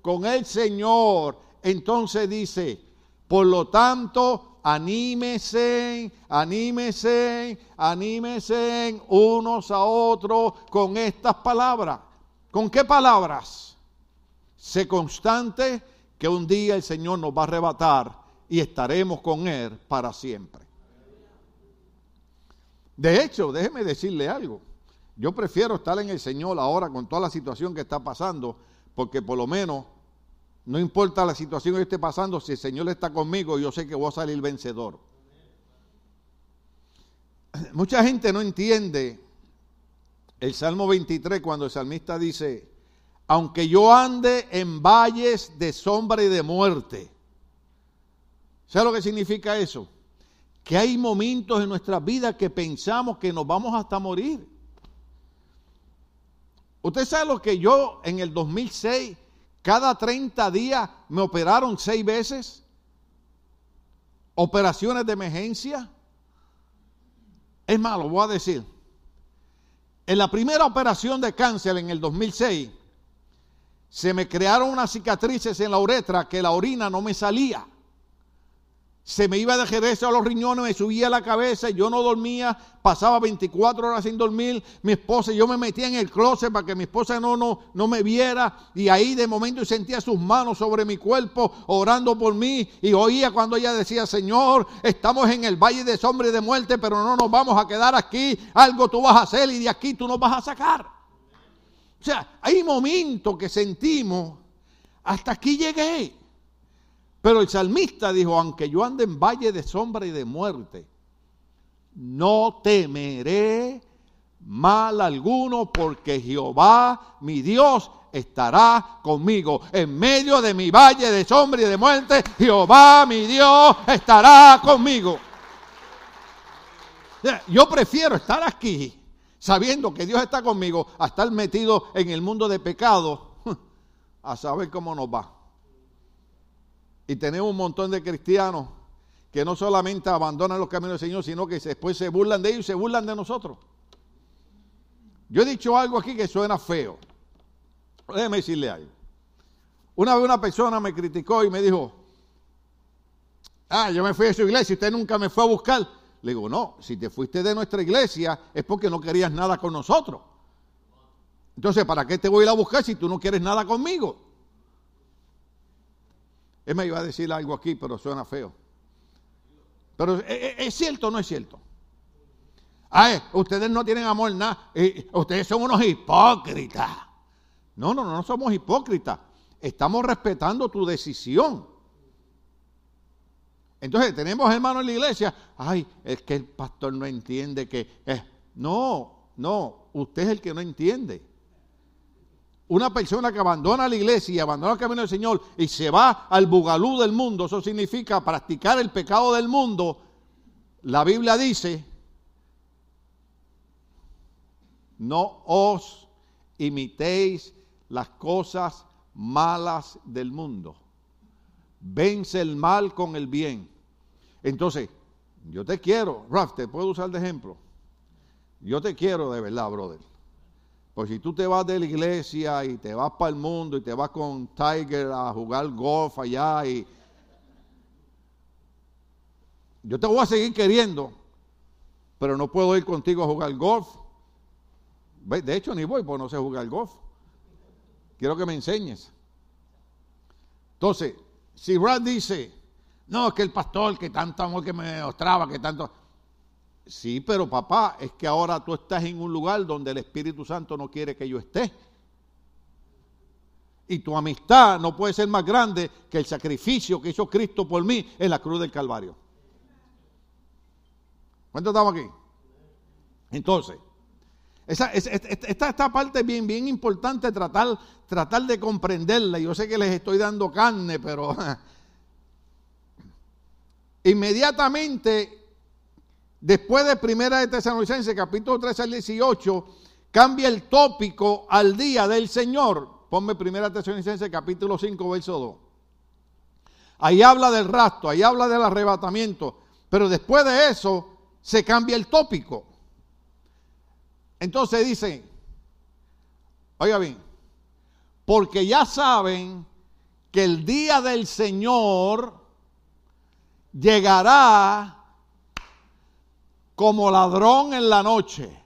con el Señor entonces dice, por lo tanto, anímese, anímese, anímese unos a otros con estas palabras. ¿Con qué palabras? Sé constante que un día el Señor nos va a arrebatar y estaremos con Él para siempre. De hecho, déjeme decirle algo. Yo prefiero estar en el Señor ahora con toda la situación que está pasando, porque por lo menos no importa la situación que esté pasando, si el Señor está conmigo, yo sé que voy a salir vencedor. Mucha gente no entiende el Salmo 23 cuando el salmista dice, aunque yo ande en valles de sombra y de muerte. ¿Sabe lo que significa eso? Que hay momentos en nuestra vida que pensamos que nos vamos hasta morir. Usted sabe lo que yo en el 2006, cada 30 días me operaron seis veces. Operaciones de emergencia. Es malo, voy a decir. En la primera operación de cáncer en el 2006, se me crearon unas cicatrices en la uretra que la orina no me salía. Se me iba de regreso a los riñones, me subía la cabeza, yo no dormía, pasaba 24 horas sin dormir. Mi esposa, yo me metía en el closet para que mi esposa no, no, no me viera. Y ahí de momento sentía sus manos sobre mi cuerpo, orando por mí. Y oía cuando ella decía, Señor, estamos en el valle de sombra y de muerte, pero no nos vamos a quedar aquí. Algo tú vas a hacer y de aquí tú nos vas a sacar. O sea, hay momentos que sentimos, hasta aquí llegué. Pero el salmista dijo, aunque yo ande en valle de sombra y de muerte, no temeré mal alguno porque Jehová, mi Dios, estará conmigo. En medio de mi valle de sombra y de muerte, Jehová, mi Dios, estará conmigo. Yo prefiero estar aquí sabiendo que Dios está conmigo, a estar metido en el mundo de pecado, a saber cómo nos va. Y tenemos un montón de cristianos que no solamente abandonan los caminos del Señor, sino que después se burlan de ellos y se burlan de nosotros. Yo he dicho algo aquí que suena feo. Déjeme decirle algo. Una vez una persona me criticó y me dijo, ah, yo me fui a su iglesia y usted nunca me fue a buscar. Le digo, no, si te fuiste de nuestra iglesia es porque no querías nada con nosotros. Entonces, ¿para qué te voy a ir a buscar si tú no quieres nada conmigo? Él me iba a decir algo aquí, pero suena feo. Pero ¿e, e, ¿es, cierto o no es cierto? Ay, ustedes no tienen amor nada. ustedes son unos hipócritas. No, no, no somos hipócritas. Estamos respetando tu decisión. Entonces tenemos hermanos en la iglesia, ay, es que el pastor no entiende que... es no, no, usted es el que no entiende. Una persona que abandona la iglesia y abandona el camino del Señor y se va al bugalú del mundo, eso significa practicar el pecado del mundo. La Biblia dice, no os imitéis las cosas malas del mundo. Vence el mal con el bien. Entonces, yo te quiero, Raf, te puedo usar de ejemplo. Yo te quiero de verdad, brother. Pues si tú te vas de la iglesia y te vas para el mundo y te vas con Tiger a jugar golf allá y yo te voy a seguir queriendo, pero no puedo ir contigo a jugar golf. De hecho, ni voy porque no sé jugar golf. Quiero que me enseñes. Entonces, si Raf dice, no, es que el pastor que tanto amor que me mostraba, que tanto... Sí, pero papá, es que ahora tú estás en un lugar donde el Espíritu Santo no quiere que yo esté. Y tu amistad no puede ser más grande que el sacrificio que hizo Cristo por mí en la cruz del Calvario. ¿Cuántos estamos aquí? Entonces, esta, esta, parte es bien, bien importante tratar, tratar de comprenderla. Yo sé que les estoy dando carne, pero inmediatamente después de Primera de Tesalonicenses, capítulo 3 al 18, cambia el tópico al día del Señor. Ponme Primera Tesalonicenses, capítulo 5, verso 2. Ahí habla del rastro, ahí habla del arrebatamiento, pero después de eso se cambia el tópico. Entonces dice, oiga bien, porque ya saben que el día del Señor llegará como ladrón en la noche.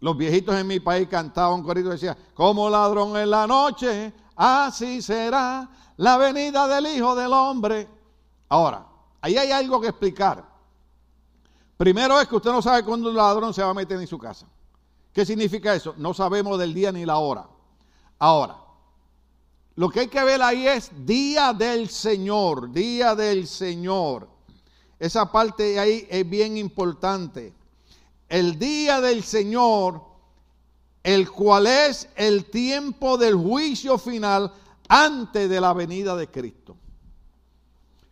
Los viejitos en mi país cantaban un corito y decían, como ladrón en la noche, así será la venida del Hijo del Hombre. Ahora, ahí hay algo que explicar. Primero es que usted no sabe cuándo un ladrón se va a meter en su casa. ¿Qué significa eso? No sabemos del día ni la hora. Ahora, lo que hay que ver ahí es día del Señor, día del Señor. Esa parte ahí es bien importante. El día del Señor, el cual es el tiempo del juicio final antes de la venida de Cristo.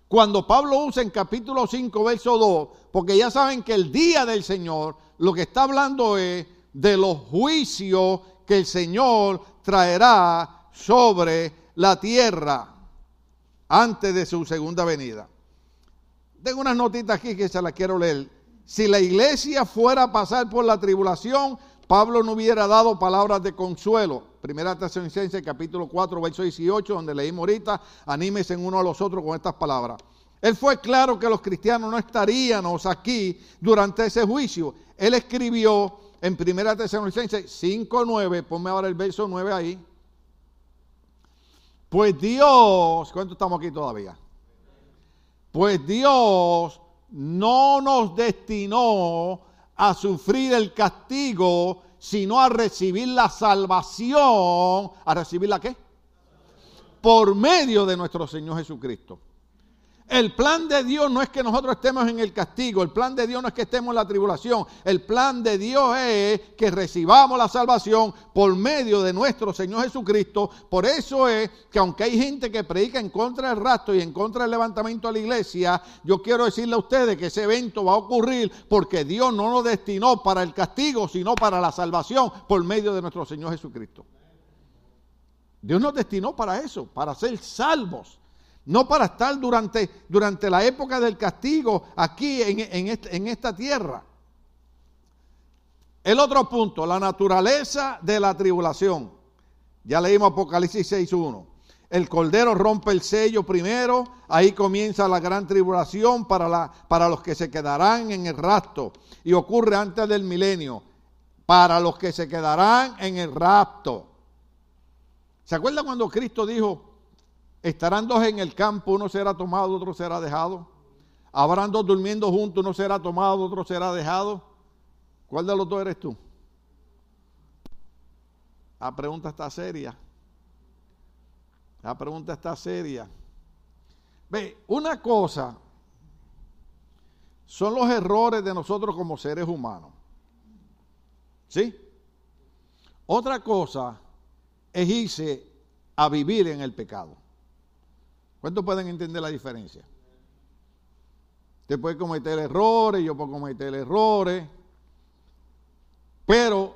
Cuando Pablo usa en capítulo 5, verso 2, porque ya saben que el día del Señor, lo que está hablando es de los juicios que el Señor traerá sobre la tierra antes de su segunda venida. Tengo unas notitas aquí que se las quiero leer. Si la iglesia fuera a pasar por la tribulación, Pablo no hubiera dado palabras de consuelo. Primera Tesalonicenses capítulo 4, verso 18, donde leímos ahorita, anímese uno a los otros con estas palabras. Él fue claro que los cristianos no estaríamos aquí durante ese juicio. Él escribió en Primera Tesalonicenses 5, 9, ponme ahora el verso 9 ahí. Pues Dios, ¿cuánto estamos aquí todavía? Pues Dios no nos destinó a sufrir el castigo, sino a recibir la salvación. ¿A recibir la qué? Por medio de nuestro Señor Jesucristo. El plan de Dios no es que nosotros estemos en el castigo, el plan de Dios no es que estemos en la tribulación, el plan de Dios es que recibamos la salvación por medio de nuestro Señor Jesucristo. Por eso es que aunque hay gente que predica en contra del rastro y en contra del levantamiento a la iglesia, yo quiero decirle a ustedes que ese evento va a ocurrir porque Dios no nos destinó para el castigo, sino para la salvación por medio de nuestro Señor Jesucristo. Dios nos destinó para eso, para ser salvos. No para estar durante, durante la época del castigo aquí en, en esta tierra. El otro punto, la naturaleza de la tribulación. Ya leímos Apocalipsis 6.1. El Cordero rompe el sello primero, ahí comienza la gran tribulación para, la, para los que se quedarán en el rapto. Y ocurre antes del milenio, para los que se quedarán en el rapto. ¿Se acuerdan cuando Cristo dijo, Estarán dos en el campo, uno será tomado, otro será dejado. Habrán dos durmiendo juntos, uno será tomado, otro será dejado. ¿Cuál de los dos eres tú? La pregunta está seria. La pregunta está seria. Ve, una cosa son los errores de nosotros como seres humanos. ¿Sí? Otra cosa es irse a vivir en el pecado. ¿Cuántos pueden entender la diferencia? Usted puede cometer errores, yo puedo cometer errores, pero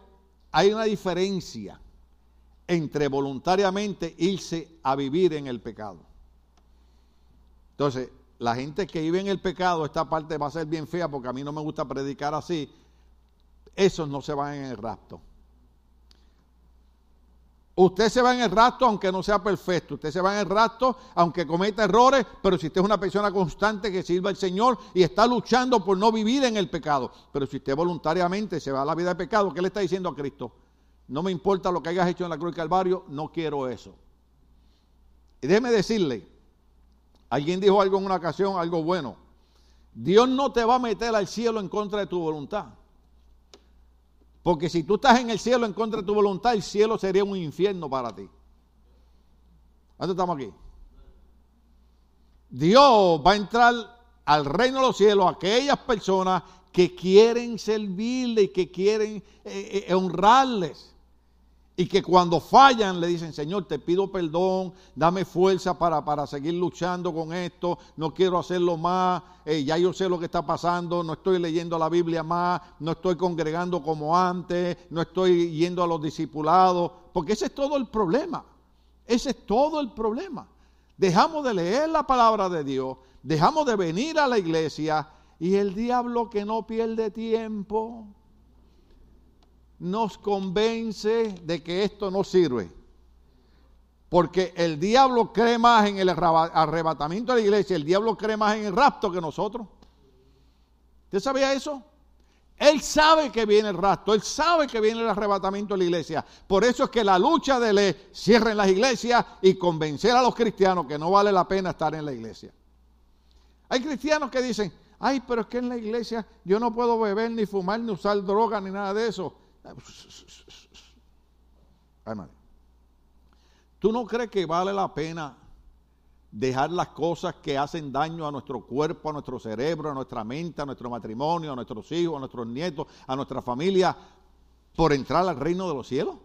hay una diferencia entre voluntariamente irse a vivir en el pecado. Entonces, la gente que vive en el pecado, esta parte va a ser bien fea porque a mí no me gusta predicar así, esos no se van en el rapto. Usted se va en el rastro aunque no sea perfecto. Usted se va en el rastro aunque cometa errores, pero si usted es una persona constante que sirva al Señor y está luchando por no vivir en el pecado. Pero si usted voluntariamente se va a la vida de pecado, ¿qué le está diciendo a Cristo? No me importa lo que hayas hecho en la cruz del Calvario, no quiero eso. Y déjeme decirle, alguien dijo algo en una ocasión, algo bueno. Dios no te va a meter al cielo en contra de tu voluntad. Porque si tú estás en el cielo en contra de tu voluntad, el cielo sería un infierno para ti. ¿Dónde estamos aquí? Dios va a entrar al reino de los cielos a aquellas personas que quieren servirle y que quieren eh, eh, honrarles. Y que cuando fallan le dicen, Señor, te pido perdón, dame fuerza para, para seguir luchando con esto, no quiero hacerlo más, eh, ya yo sé lo que está pasando, no estoy leyendo la Biblia más, no estoy congregando como antes, no estoy yendo a los discipulados, porque ese es todo el problema, ese es todo el problema. Dejamos de leer la palabra de Dios, dejamos de venir a la iglesia y el diablo que no pierde tiempo nos convence de que esto no sirve. Porque el diablo cree más en el arrebatamiento de la iglesia, el diablo cree más en el rapto que nosotros. ¿Usted sabía eso? Él sabe que viene el rapto, él sabe que viene el arrebatamiento de la iglesia. Por eso es que la lucha de él cierra en las iglesias y convencer a los cristianos que no vale la pena estar en la iglesia. Hay cristianos que dicen, ay, pero es que en la iglesia yo no puedo beber, ni fumar, ni usar droga, ni nada de eso. Ay, madre. ¿Tú no crees que vale la pena dejar las cosas que hacen daño a nuestro cuerpo, a nuestro cerebro, a nuestra mente, a nuestro matrimonio, a nuestros hijos, a nuestros nietos, a nuestra familia, por entrar al reino de los cielos?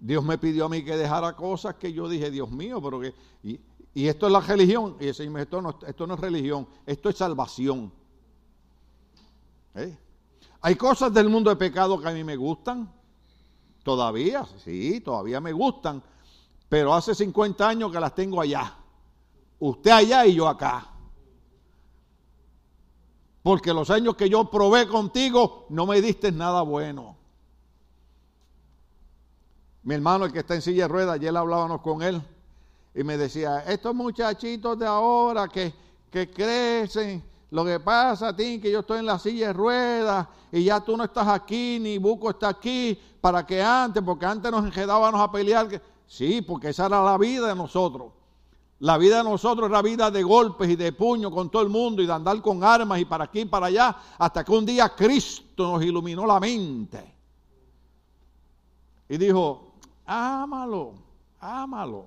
Dios me pidió a mí que dejara cosas que yo dije, Dios mío, pero que... Y, esto es la religión. Y ese, esto, no, esto no es religión, esto es salvación. ¿Eh? Hay cosas del mundo de pecado que a mí me gustan. Todavía, sí, todavía me gustan. Pero hace 50 años que las tengo allá. Usted allá y yo acá. Porque los años que yo probé contigo no me diste nada bueno. Mi hermano, el que está en silla de ruedas, ayer hablábamos con él y me decía, estos muchachitos de ahora que, que crecen, lo que pasa a ti que yo estoy en la silla de ruedas y ya tú no estás aquí, ni Buco está aquí, para que antes, porque antes nos enredábamos a pelear. Sí, porque esa era la vida de nosotros. La vida de nosotros era vida de golpes y de puños con todo el mundo y de andar con armas y para aquí y para allá, hasta que un día Cristo nos iluminó la mente. Y dijo, ámalo, ámalo.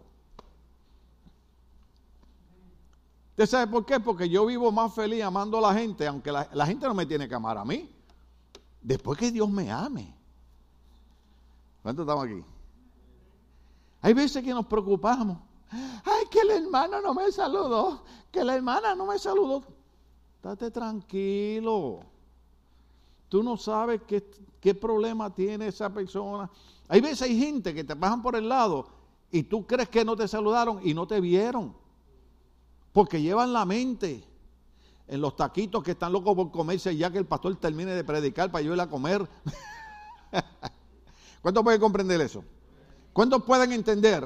¿Usted sabe por qué? Porque yo vivo más feliz amando a la gente, aunque la, la, gente no me tiene que amar a mí. Después que Dios me ame. ¿Cuántos estamos aquí? Hay veces que nos preocupamos. Ay, que el hermano no me saludó. Que la hermana no me saludó. Date tranquilo. Tú no sabes qué, qué problema tiene esa persona. Hay veces hay gente que te pasan por el lado y tú crees que no te saludaron y no te vieron. Porque llevan la mente en los taquitos que están locos por comerse ya que el pastor termine de predicar para yo ir a comer. ¿Cuántos pueden comprender eso? ¿Cuántos pueden entender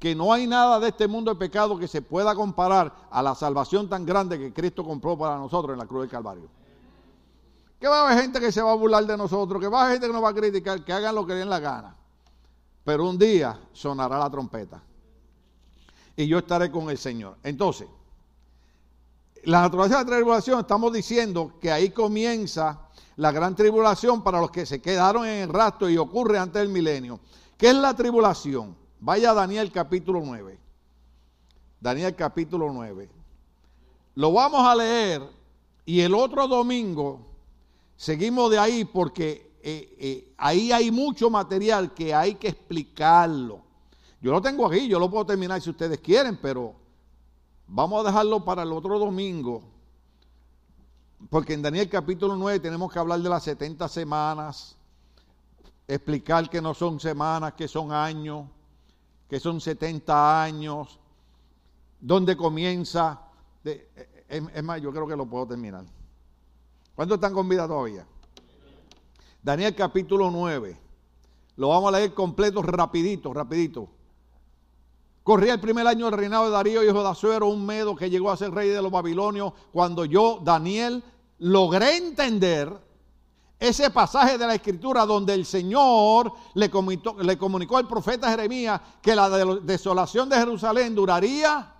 que no hay nada de este mundo de pecado que se pueda comparar a la salvación tan grande que Cristo compró para nosotros en la cruz del Calvario? Que va a haber gente que se va a burlar de nosotros, que va a haber gente que nos va a criticar, que hagan lo que den la gana. Pero un día sonará la trompeta. Y yo estaré con el Señor. Entonces, la naturaleza de la tribulación, estamos diciendo que ahí comienza la gran tribulación para los que se quedaron en el rastro y ocurre antes del milenio. ¿Qué es la tribulación? Vaya a Daniel capítulo 9. Daniel capítulo 9. Lo vamos a leer y el otro domingo Seguimos de ahí porque eh, eh, ahí hay mucho material que hay que explicarlo. Yo lo tengo aquí, yo lo puedo terminar si ustedes quieren, pero vamos a dejarlo para el otro domingo. Porque en Daniel capítulo 9 tenemos que hablar de las 70 semanas, explicar que no son semanas, que son años, que son 70 años, dónde comienza. Eh, es más, yo creo que lo puedo terminar. ¿Cuántos están con vida todavía? Daniel capítulo 9. Lo vamos a leer completo, rapidito, rapidito. Corría el primer año del reinado de Darío, hijo de Azuero, un medo que llegó a ser rey de los babilonios, cuando yo, Daniel, logré entender ese pasaje de la escritura donde el Señor le comunicó, al profeta Jeremías que la desolación de Jerusalén duraría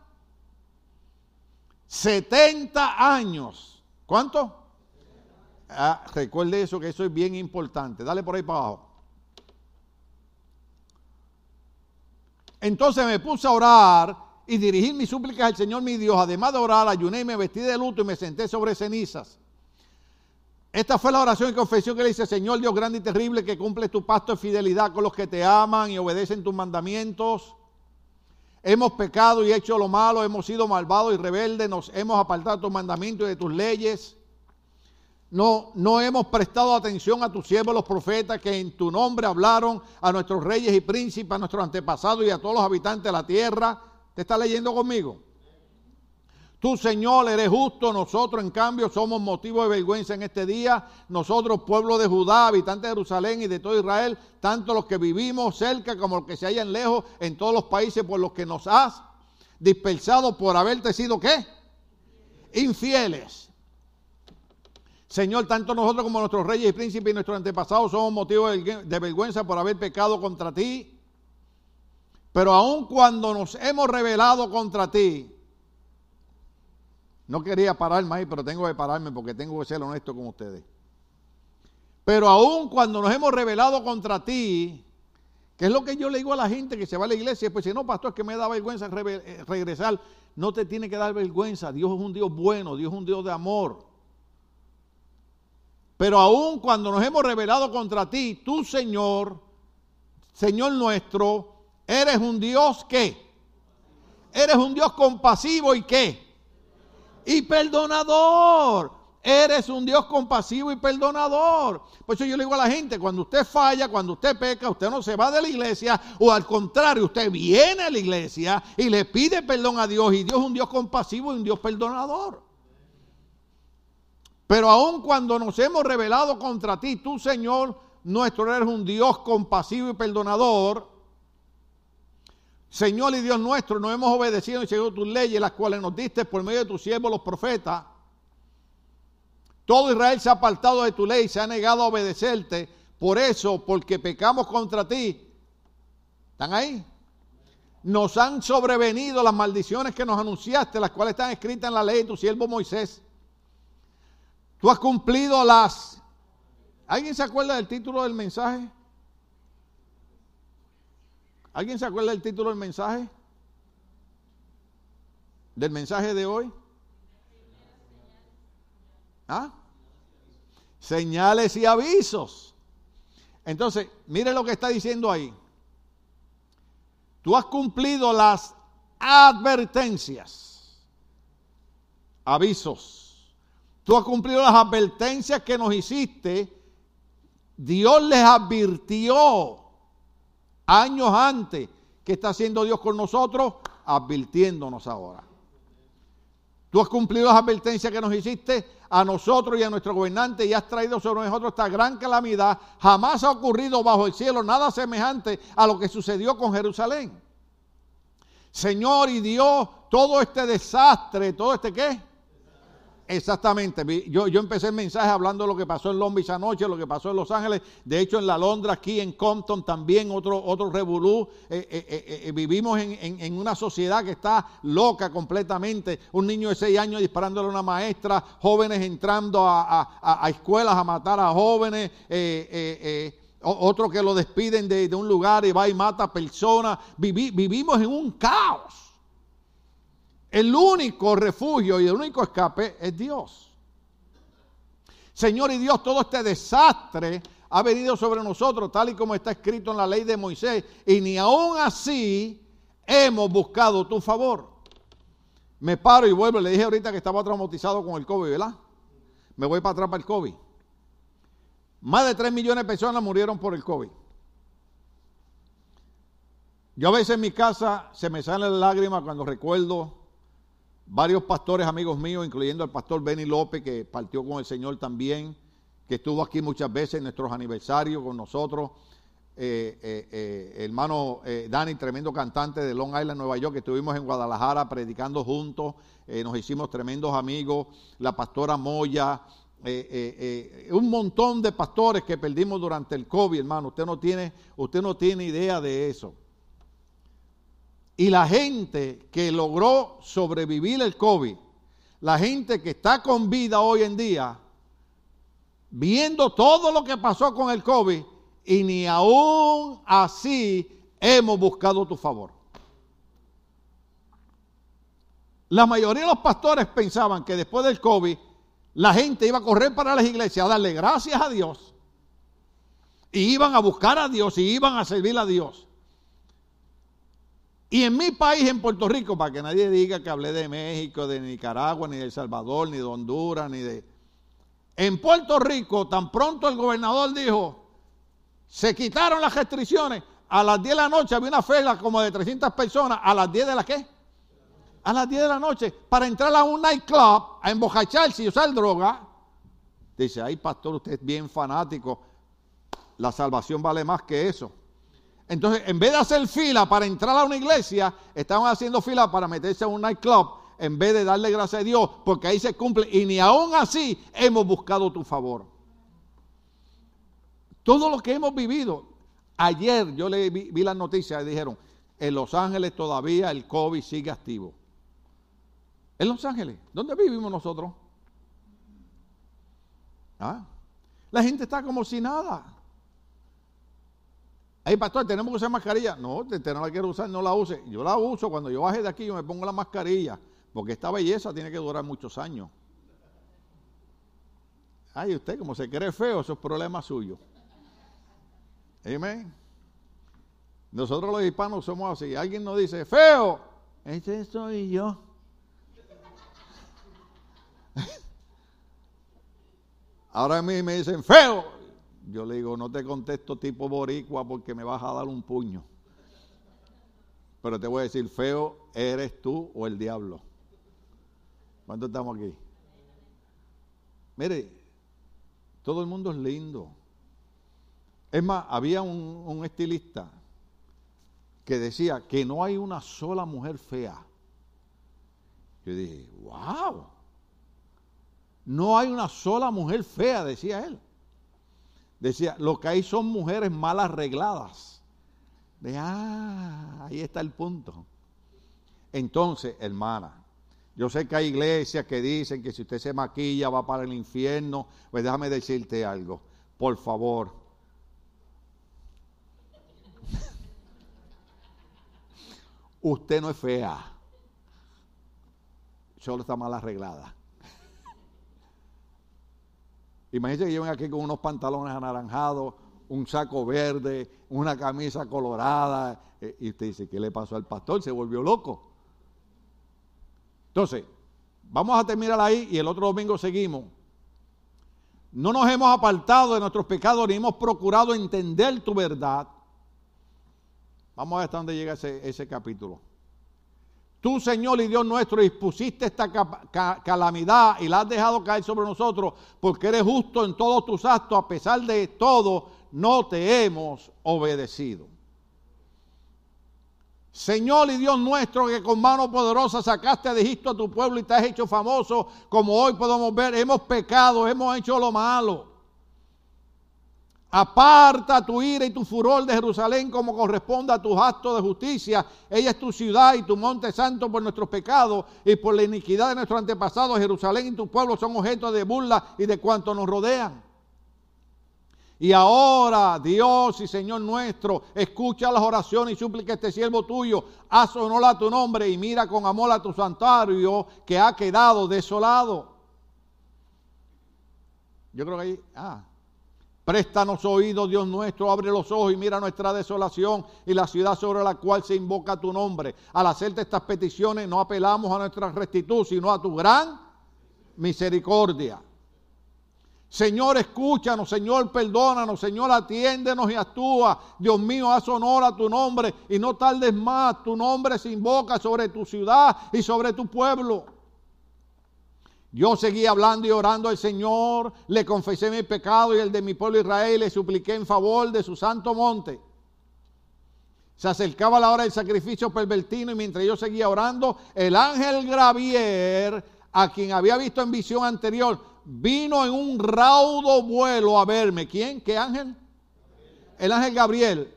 70 años. ¿Cuánto? Ah, recuerde eso, que eso es bien importante. Dale por ahí para abajo. Entonces me puse a orar y dirigir mis súplicas al Señor mi Dios. Además de orar, ayuné y me vestí de luto y me senté sobre cenizas. Esta fue la oración y confesión que le dice, Señor Dios grande y terrible, que cumple tu pacto de fidelidad con los que te aman y obedecen tus mandamientos. Hemos pecado y hecho lo malo, hemos sido malvados y rebeldes, nos hemos apartado de tus mandamientos y de tus leyes no, no hemos prestado atención a tus siervos los profetas que en tu nombre hablaron a nuestros reyes y príncipes, a nuestros antepasados y a todos los habitantes de la tierra. ¿Te está leyendo conmigo? Tú, Señor, eres justo, nosotros en cambio somos motivo de vergüenza en este día. Nosotros, pueblo de Judá, habitantes de Jerusalén y de todo Israel, tanto los que vivimos cerca como los que se hallan lejos, en todos los países por los que nos has dispersado por haberte sido qué? Infieles. Señor, tanto nosotros como nuestros reyes y príncipes y nuestros antepasados somos motivo de vergüenza por haber pecado contra ti. Pero aun cuando nos hemos rebelado contra ti, no quería pararme ahí, pero tengo que pararme porque tengo que ser honesto con ustedes. Pero aun cuando nos hemos rebelado contra ti, que es lo que yo le digo a la gente que se va a la iglesia, pues si no, pastor, es que me da vergüenza eh, regresar. No te tiene que dar vergüenza. Dios es un Dios bueno, Dios es un Dios de amor. Pero aun cuando nos hemos rebelado contra ti, tú, Señor, Señor nuestro, eres un Dios que, eres un Dios compasivo y qué, y perdonador. Eres un Dios compasivo y perdonador. Por eso yo le digo a la gente, cuando usted falla, cuando usted peca, usted no se va de la iglesia, o al contrario, usted viene a la iglesia y le pide perdón a Dios, y Dios es un Dios compasivo y un Dios perdonador. Pero aun cuando nos hemos rebelado contra ti, tú Señor, nuestro eres un Dios compasivo y perdonador. Señor y Dios nuestro, no hemos obedecido y seguido tus leyes, las cuales nos diste por medio de tus siervos los profetas. Todo Israel se ha apartado de tu ley, se ha negado a obedecerte. Por eso, porque pecamos contra ti, ¿están ahí? Nos han sobrevenido las maldiciones que nos anunciaste, las cuales están escritas en la ley de tu siervo Moisés. Tú has cumplido las... ¿Alguien se acuerda del título del mensaje? ¿Alguien se acuerda del título del mensaje? ¿Del mensaje de hoy? ¿Ah? Señales y avisos. Entonces, mire lo que está diciendo ahí. Tú has cumplido las advertencias, avisos. Tú has cumplido las advertencias que nos hiciste. Dios les advirtió años antes. ¿Qué está haciendo Dios con nosotros? Advirtiéndonos ahora. Tú has cumplido las advertencias que nos hiciste a nosotros y a nuestro gobernante y has traído sobre nosotros esta gran calamidad. Jamás ha ocurrido bajo el cielo nada semejante a lo que sucedió con Jerusalén. Señor y Dios, todo este desastre, todo este qué? Exactamente. Yo, empecé el mensaje hablando de lo que pasó en Long anoche, lo que pasó en Los Ángeles. De hecho, en la Londra, aquí en Compton, también otro, otro revolú. Eh, eh, eh, vivimos en, una sociedad que está loca completamente. Un niño de seis años disparándole a una maestra, jóvenes entrando a, escuelas a matar a jóvenes. otro que lo despiden de, un lugar y va y mata personas. vivimos en un caos. El único refugio y el único escape es Dios. Señor y Dios, todo este desastre ha venido sobre nosotros, tal y como está escrito en la ley de Moisés, y ni aún así hemos buscado tu favor. Me paro y vuelvo. Le dije ahorita que estaba traumatizado con el COVID, ¿verdad? Me voy para atrás para el COVID. Más de 3 millones de personas murieron por el COVID. Yo a veces en mi casa se me salen lágrimas cuando recuerdo varios pastores amigos míos, incluyendo el pastor Benny López, que partió con el Señor también, que estuvo aquí muchas veces en nuestros aniversarios con nosotros. Eh, eh, eh, hermano Dani, tremendo cantante de Long Island, Nueva York, que estuvimos en Guadalajara predicando juntos, nos hicimos tremendos amigos, la pastora Moya, un montón de pastores que perdimos durante el COVID, hermano, usted no tiene, usted no tiene idea de eso. Y la gente que logró sobrevivir el COVID, la gente que está con vida hoy en día, viendo todo lo que pasó con el COVID, y ni aún así hemos buscado tu favor. La mayoría de los pastores pensaban que después del COVID la gente iba a correr para las iglesias a darle gracias a Dios. Y iban a buscar a Dios y iban a servir a Dios. Y en mi país, en Puerto Rico, para que nadie diga que hablé de México, de Nicaragua, ni de El Salvador, ni de Honduras, ni de... En Puerto Rico, tan pronto el gobernador dijo, se quitaron las restricciones, a las 10 de la noche había una fila como de 300 personas, a las 10 de la qué? a las 10 de la noche para entrar a un nightclub a embojacharse y usar droga. Dice, ay pastor, usted es bien fanático. La salvación vale más que eso. Entonces, en vez de hacer fila para entrar a una iglesia, estaban haciendo fila para meterse a un nightclub en vez de darle gracias a Dios, porque ahí se cumple. Y ni aún así hemos buscado tu favor. Todo lo que hemos vivido. Ayer yo le vi, las noticias y dijeron, en Los Ángeles todavía el COVID sigue activo. En Los Ángeles, ¿dónde vivimos nosotros? ¿Ah? La gente está como si nada. Ay, pastor, tenemos que usar mascarilla. No, usted no la quiere usar, no la use. Yo la uso. Cuando yo baje de aquí, yo me pongo la mascarilla. Porque esta belleza tiene que durar muchos años. Ay, usted, como se cree feo, eso es problema suyo. Amén. Nosotros los hispanos somos así. Alguien nos dice, feo, ese soy yo. Ahora a mí me dicen, feo. Yo le digo, no te contesto tipo boricua porque me vas a dar un puño. Pero te voy a decir, feo, eres tú o el diablo. ¿Cuántos estamos aquí? Mire, todo el mundo es lindo. Es más, había un, un estilista que decía que no hay una sola mujer fea. Yo dije, wow. No hay una sola mujer fea, decía él. Decía, lo que hay son mujeres mal arregladas. De, ah, ahí está el punto. Entonces, hermana, yo sé que hay iglesias que dicen que si usted se maquilla va para el infierno. Pues déjame decirte algo. Por favor. usted no es fea. Solo está mal arreglada. Imagínense que lleven aquí con unos pantalones anaranjados, un saco verde, una camisa colorada, eh, y usted dice, ¿qué le pasó al pastor? Se volvió loco. Entonces, vamos a terminar ahí y el otro domingo seguimos. No nos hemos apartado de nuestros pecados ni hemos procurado entender tu verdad. Vamos a ver hasta dónde llega ese, ese capítulo. Tú, Señor y Dios nuestro, dispusiste esta calamidad y la has dejado caer sobre nosotros porque eres justo en todos tus actos. A pesar de todo, no te hemos obedecido. Señor y Dios nuestro, que con mano poderosa sacaste de Egipto a tu pueblo y te has hecho famoso, como hoy podemos ver, hemos pecado, hemos hecho lo malo. Aparta tu ira y tu furor de Jerusalén como corresponde a tus actos de justicia. Ella es tu ciudad y tu monte santo por nuestros pecados y por la iniquidad de nuestros antepasados. Jerusalén y tu pueblo son objetos de burla y de cuanto nos rodean. Y ahora, Dios y Señor nuestro, escucha las oraciones y súplica este siervo tuyo. Haz honor a tu nombre y mira con amor a tu santuario que ha quedado desolado. Yo creo que ahí, ah, Préstanos oídos, Dios nuestro, abre los ojos y mira nuestra desolación y la ciudad sobre la cual se invoca tu nombre. Al hacerte estas peticiones no apelamos a nuestra rectitud, sino a tu gran misericordia. Señor, escúchanos, Señor, perdónanos, Señor, atiéndenos y actúa. Dios mío, haz honor a tu nombre y no tardes más. Tu nombre se invoca sobre tu ciudad y sobre tu pueblo. Yo seguí hablando y orando al Señor, le confesé mi pecado y el de mi pueblo Israel, le supliqué en favor de su santo monte. Se acercaba la hora del sacrificio pervertino y mientras yo seguía orando, el ángel Gravier, a quien había visto en visión anterior, vino en un raudo vuelo a verme. ¿Quién? ¿Qué ángel? El ángel Gabriel.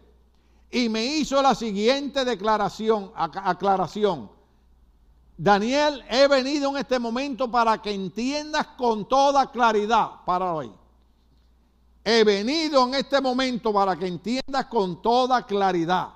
Y me hizo la siguiente declaración, aclaración. Daniel, he venido en este momento para que entiendas con toda claridad, para hoy. He venido en este momento para que entiendas con toda claridad.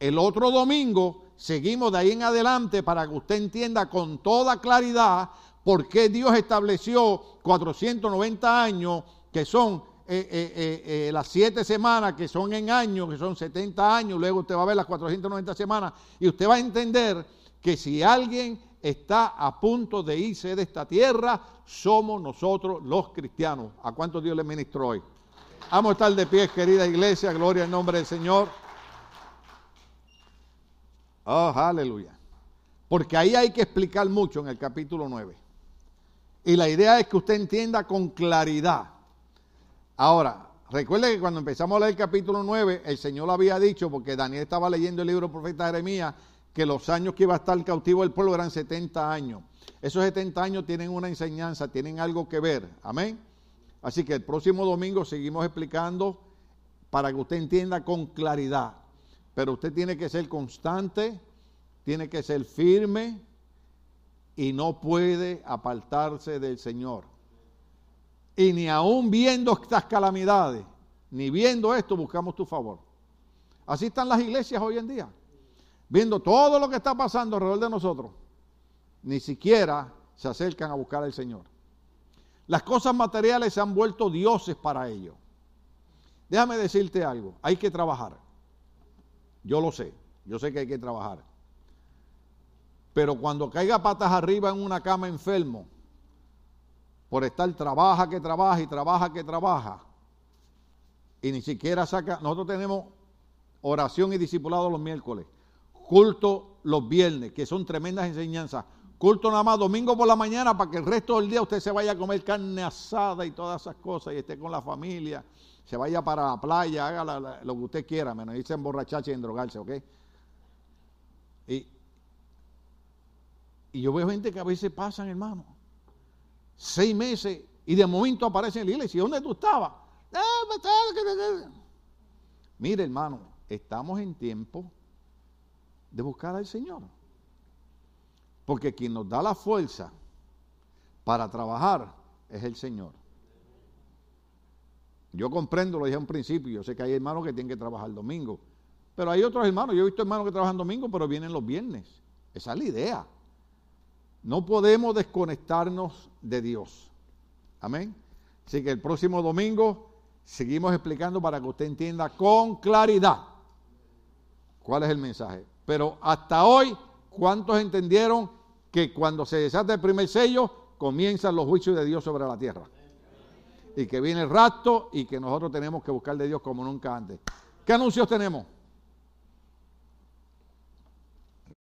El otro domingo seguimos de ahí en adelante para que usted entienda con toda claridad por qué Dios estableció 490 años, que son eh, eh, eh, las siete semanas, que son en años, que son 70 años, luego usted va a ver las 490 semanas, y usted va a entender que si alguien está a punto de irse de esta tierra, somos nosotros los cristianos. ¿A cuántos Dios le ministró hoy? Vamos a estar de pie, querida iglesia, gloria al nombre del Señor. Oh, aleluya. Porque ahí hay que explicar mucho en el capítulo 9. Y la idea es que usted entienda con claridad. Ahora, recuerde que cuando empezamos a leer el capítulo 9, el Señor había dicho, porque Daniel estaba leyendo el libro del profeta Jeremías, que los años que iba a estar cautivo el pueblo eran 70 años. Esos 70 años tienen una enseñanza, tienen algo que ver. Amén. Así que el próximo domingo seguimos explicando para que usted entienda con claridad. Pero usted tiene que ser constante, tiene que ser firme y no puede apartarse del Señor. Y ni aún viendo estas calamidades, ni viendo esto, buscamos tu favor. Así están las iglesias hoy en día, viendo todo lo que está pasando alrededor de nosotros. Ni siquiera se acercan a buscar al Señor. Las cosas materiales se han vuelto dioses para ellos. Déjame decirte algo, hay que trabajar. Yo lo sé, yo sé que hay que trabajar. Pero cuando caiga patas arriba en una cama enfermo, por estar trabaja que trabaja y trabaja que trabaja, y ni siquiera saca, nosotros tenemos oración y discipulado los miércoles, culto los viernes, que son tremendas enseñanzas, culto nada más domingo por la mañana para que el resto del día usted se vaya a comer carne asada y todas esas cosas y esté con la familia, se vaya para la playa, haga lo que usted quiera, menos irse a emborracharse y endrogarse, ¿ok? Y, y yo veo gente que a veces pasan, hermano, seis meses y de momento aparece en la iglesia. ¿Dónde tú estabas? Eh, Mire, hermano, estamos en tiempo de buscar al Señor. Porque quien nos da la fuerza para trabajar es el Señor. Yo comprendo, lo dije un principio, yo sé que hay hermanos que tienen que trabajar el domingo. Pero hay otros hermanos, yo he visto hermanos que trabajan domingo, pero vienen los viernes. Esa es la idea. No podemos desconectarnos de Dios. Amén. Así que el próximo domingo seguimos explicando para que usted entienda con claridad cuál es el mensaje. Pero hasta hoy, ¿cuántos entendieron que cuando se desata el primer sello, comienzan los juicios de Dios sobre la tierra? Y que viene el rapto y que nosotros tenemos que buscar de Dios como nunca antes. ¿Qué anuncios tenemos?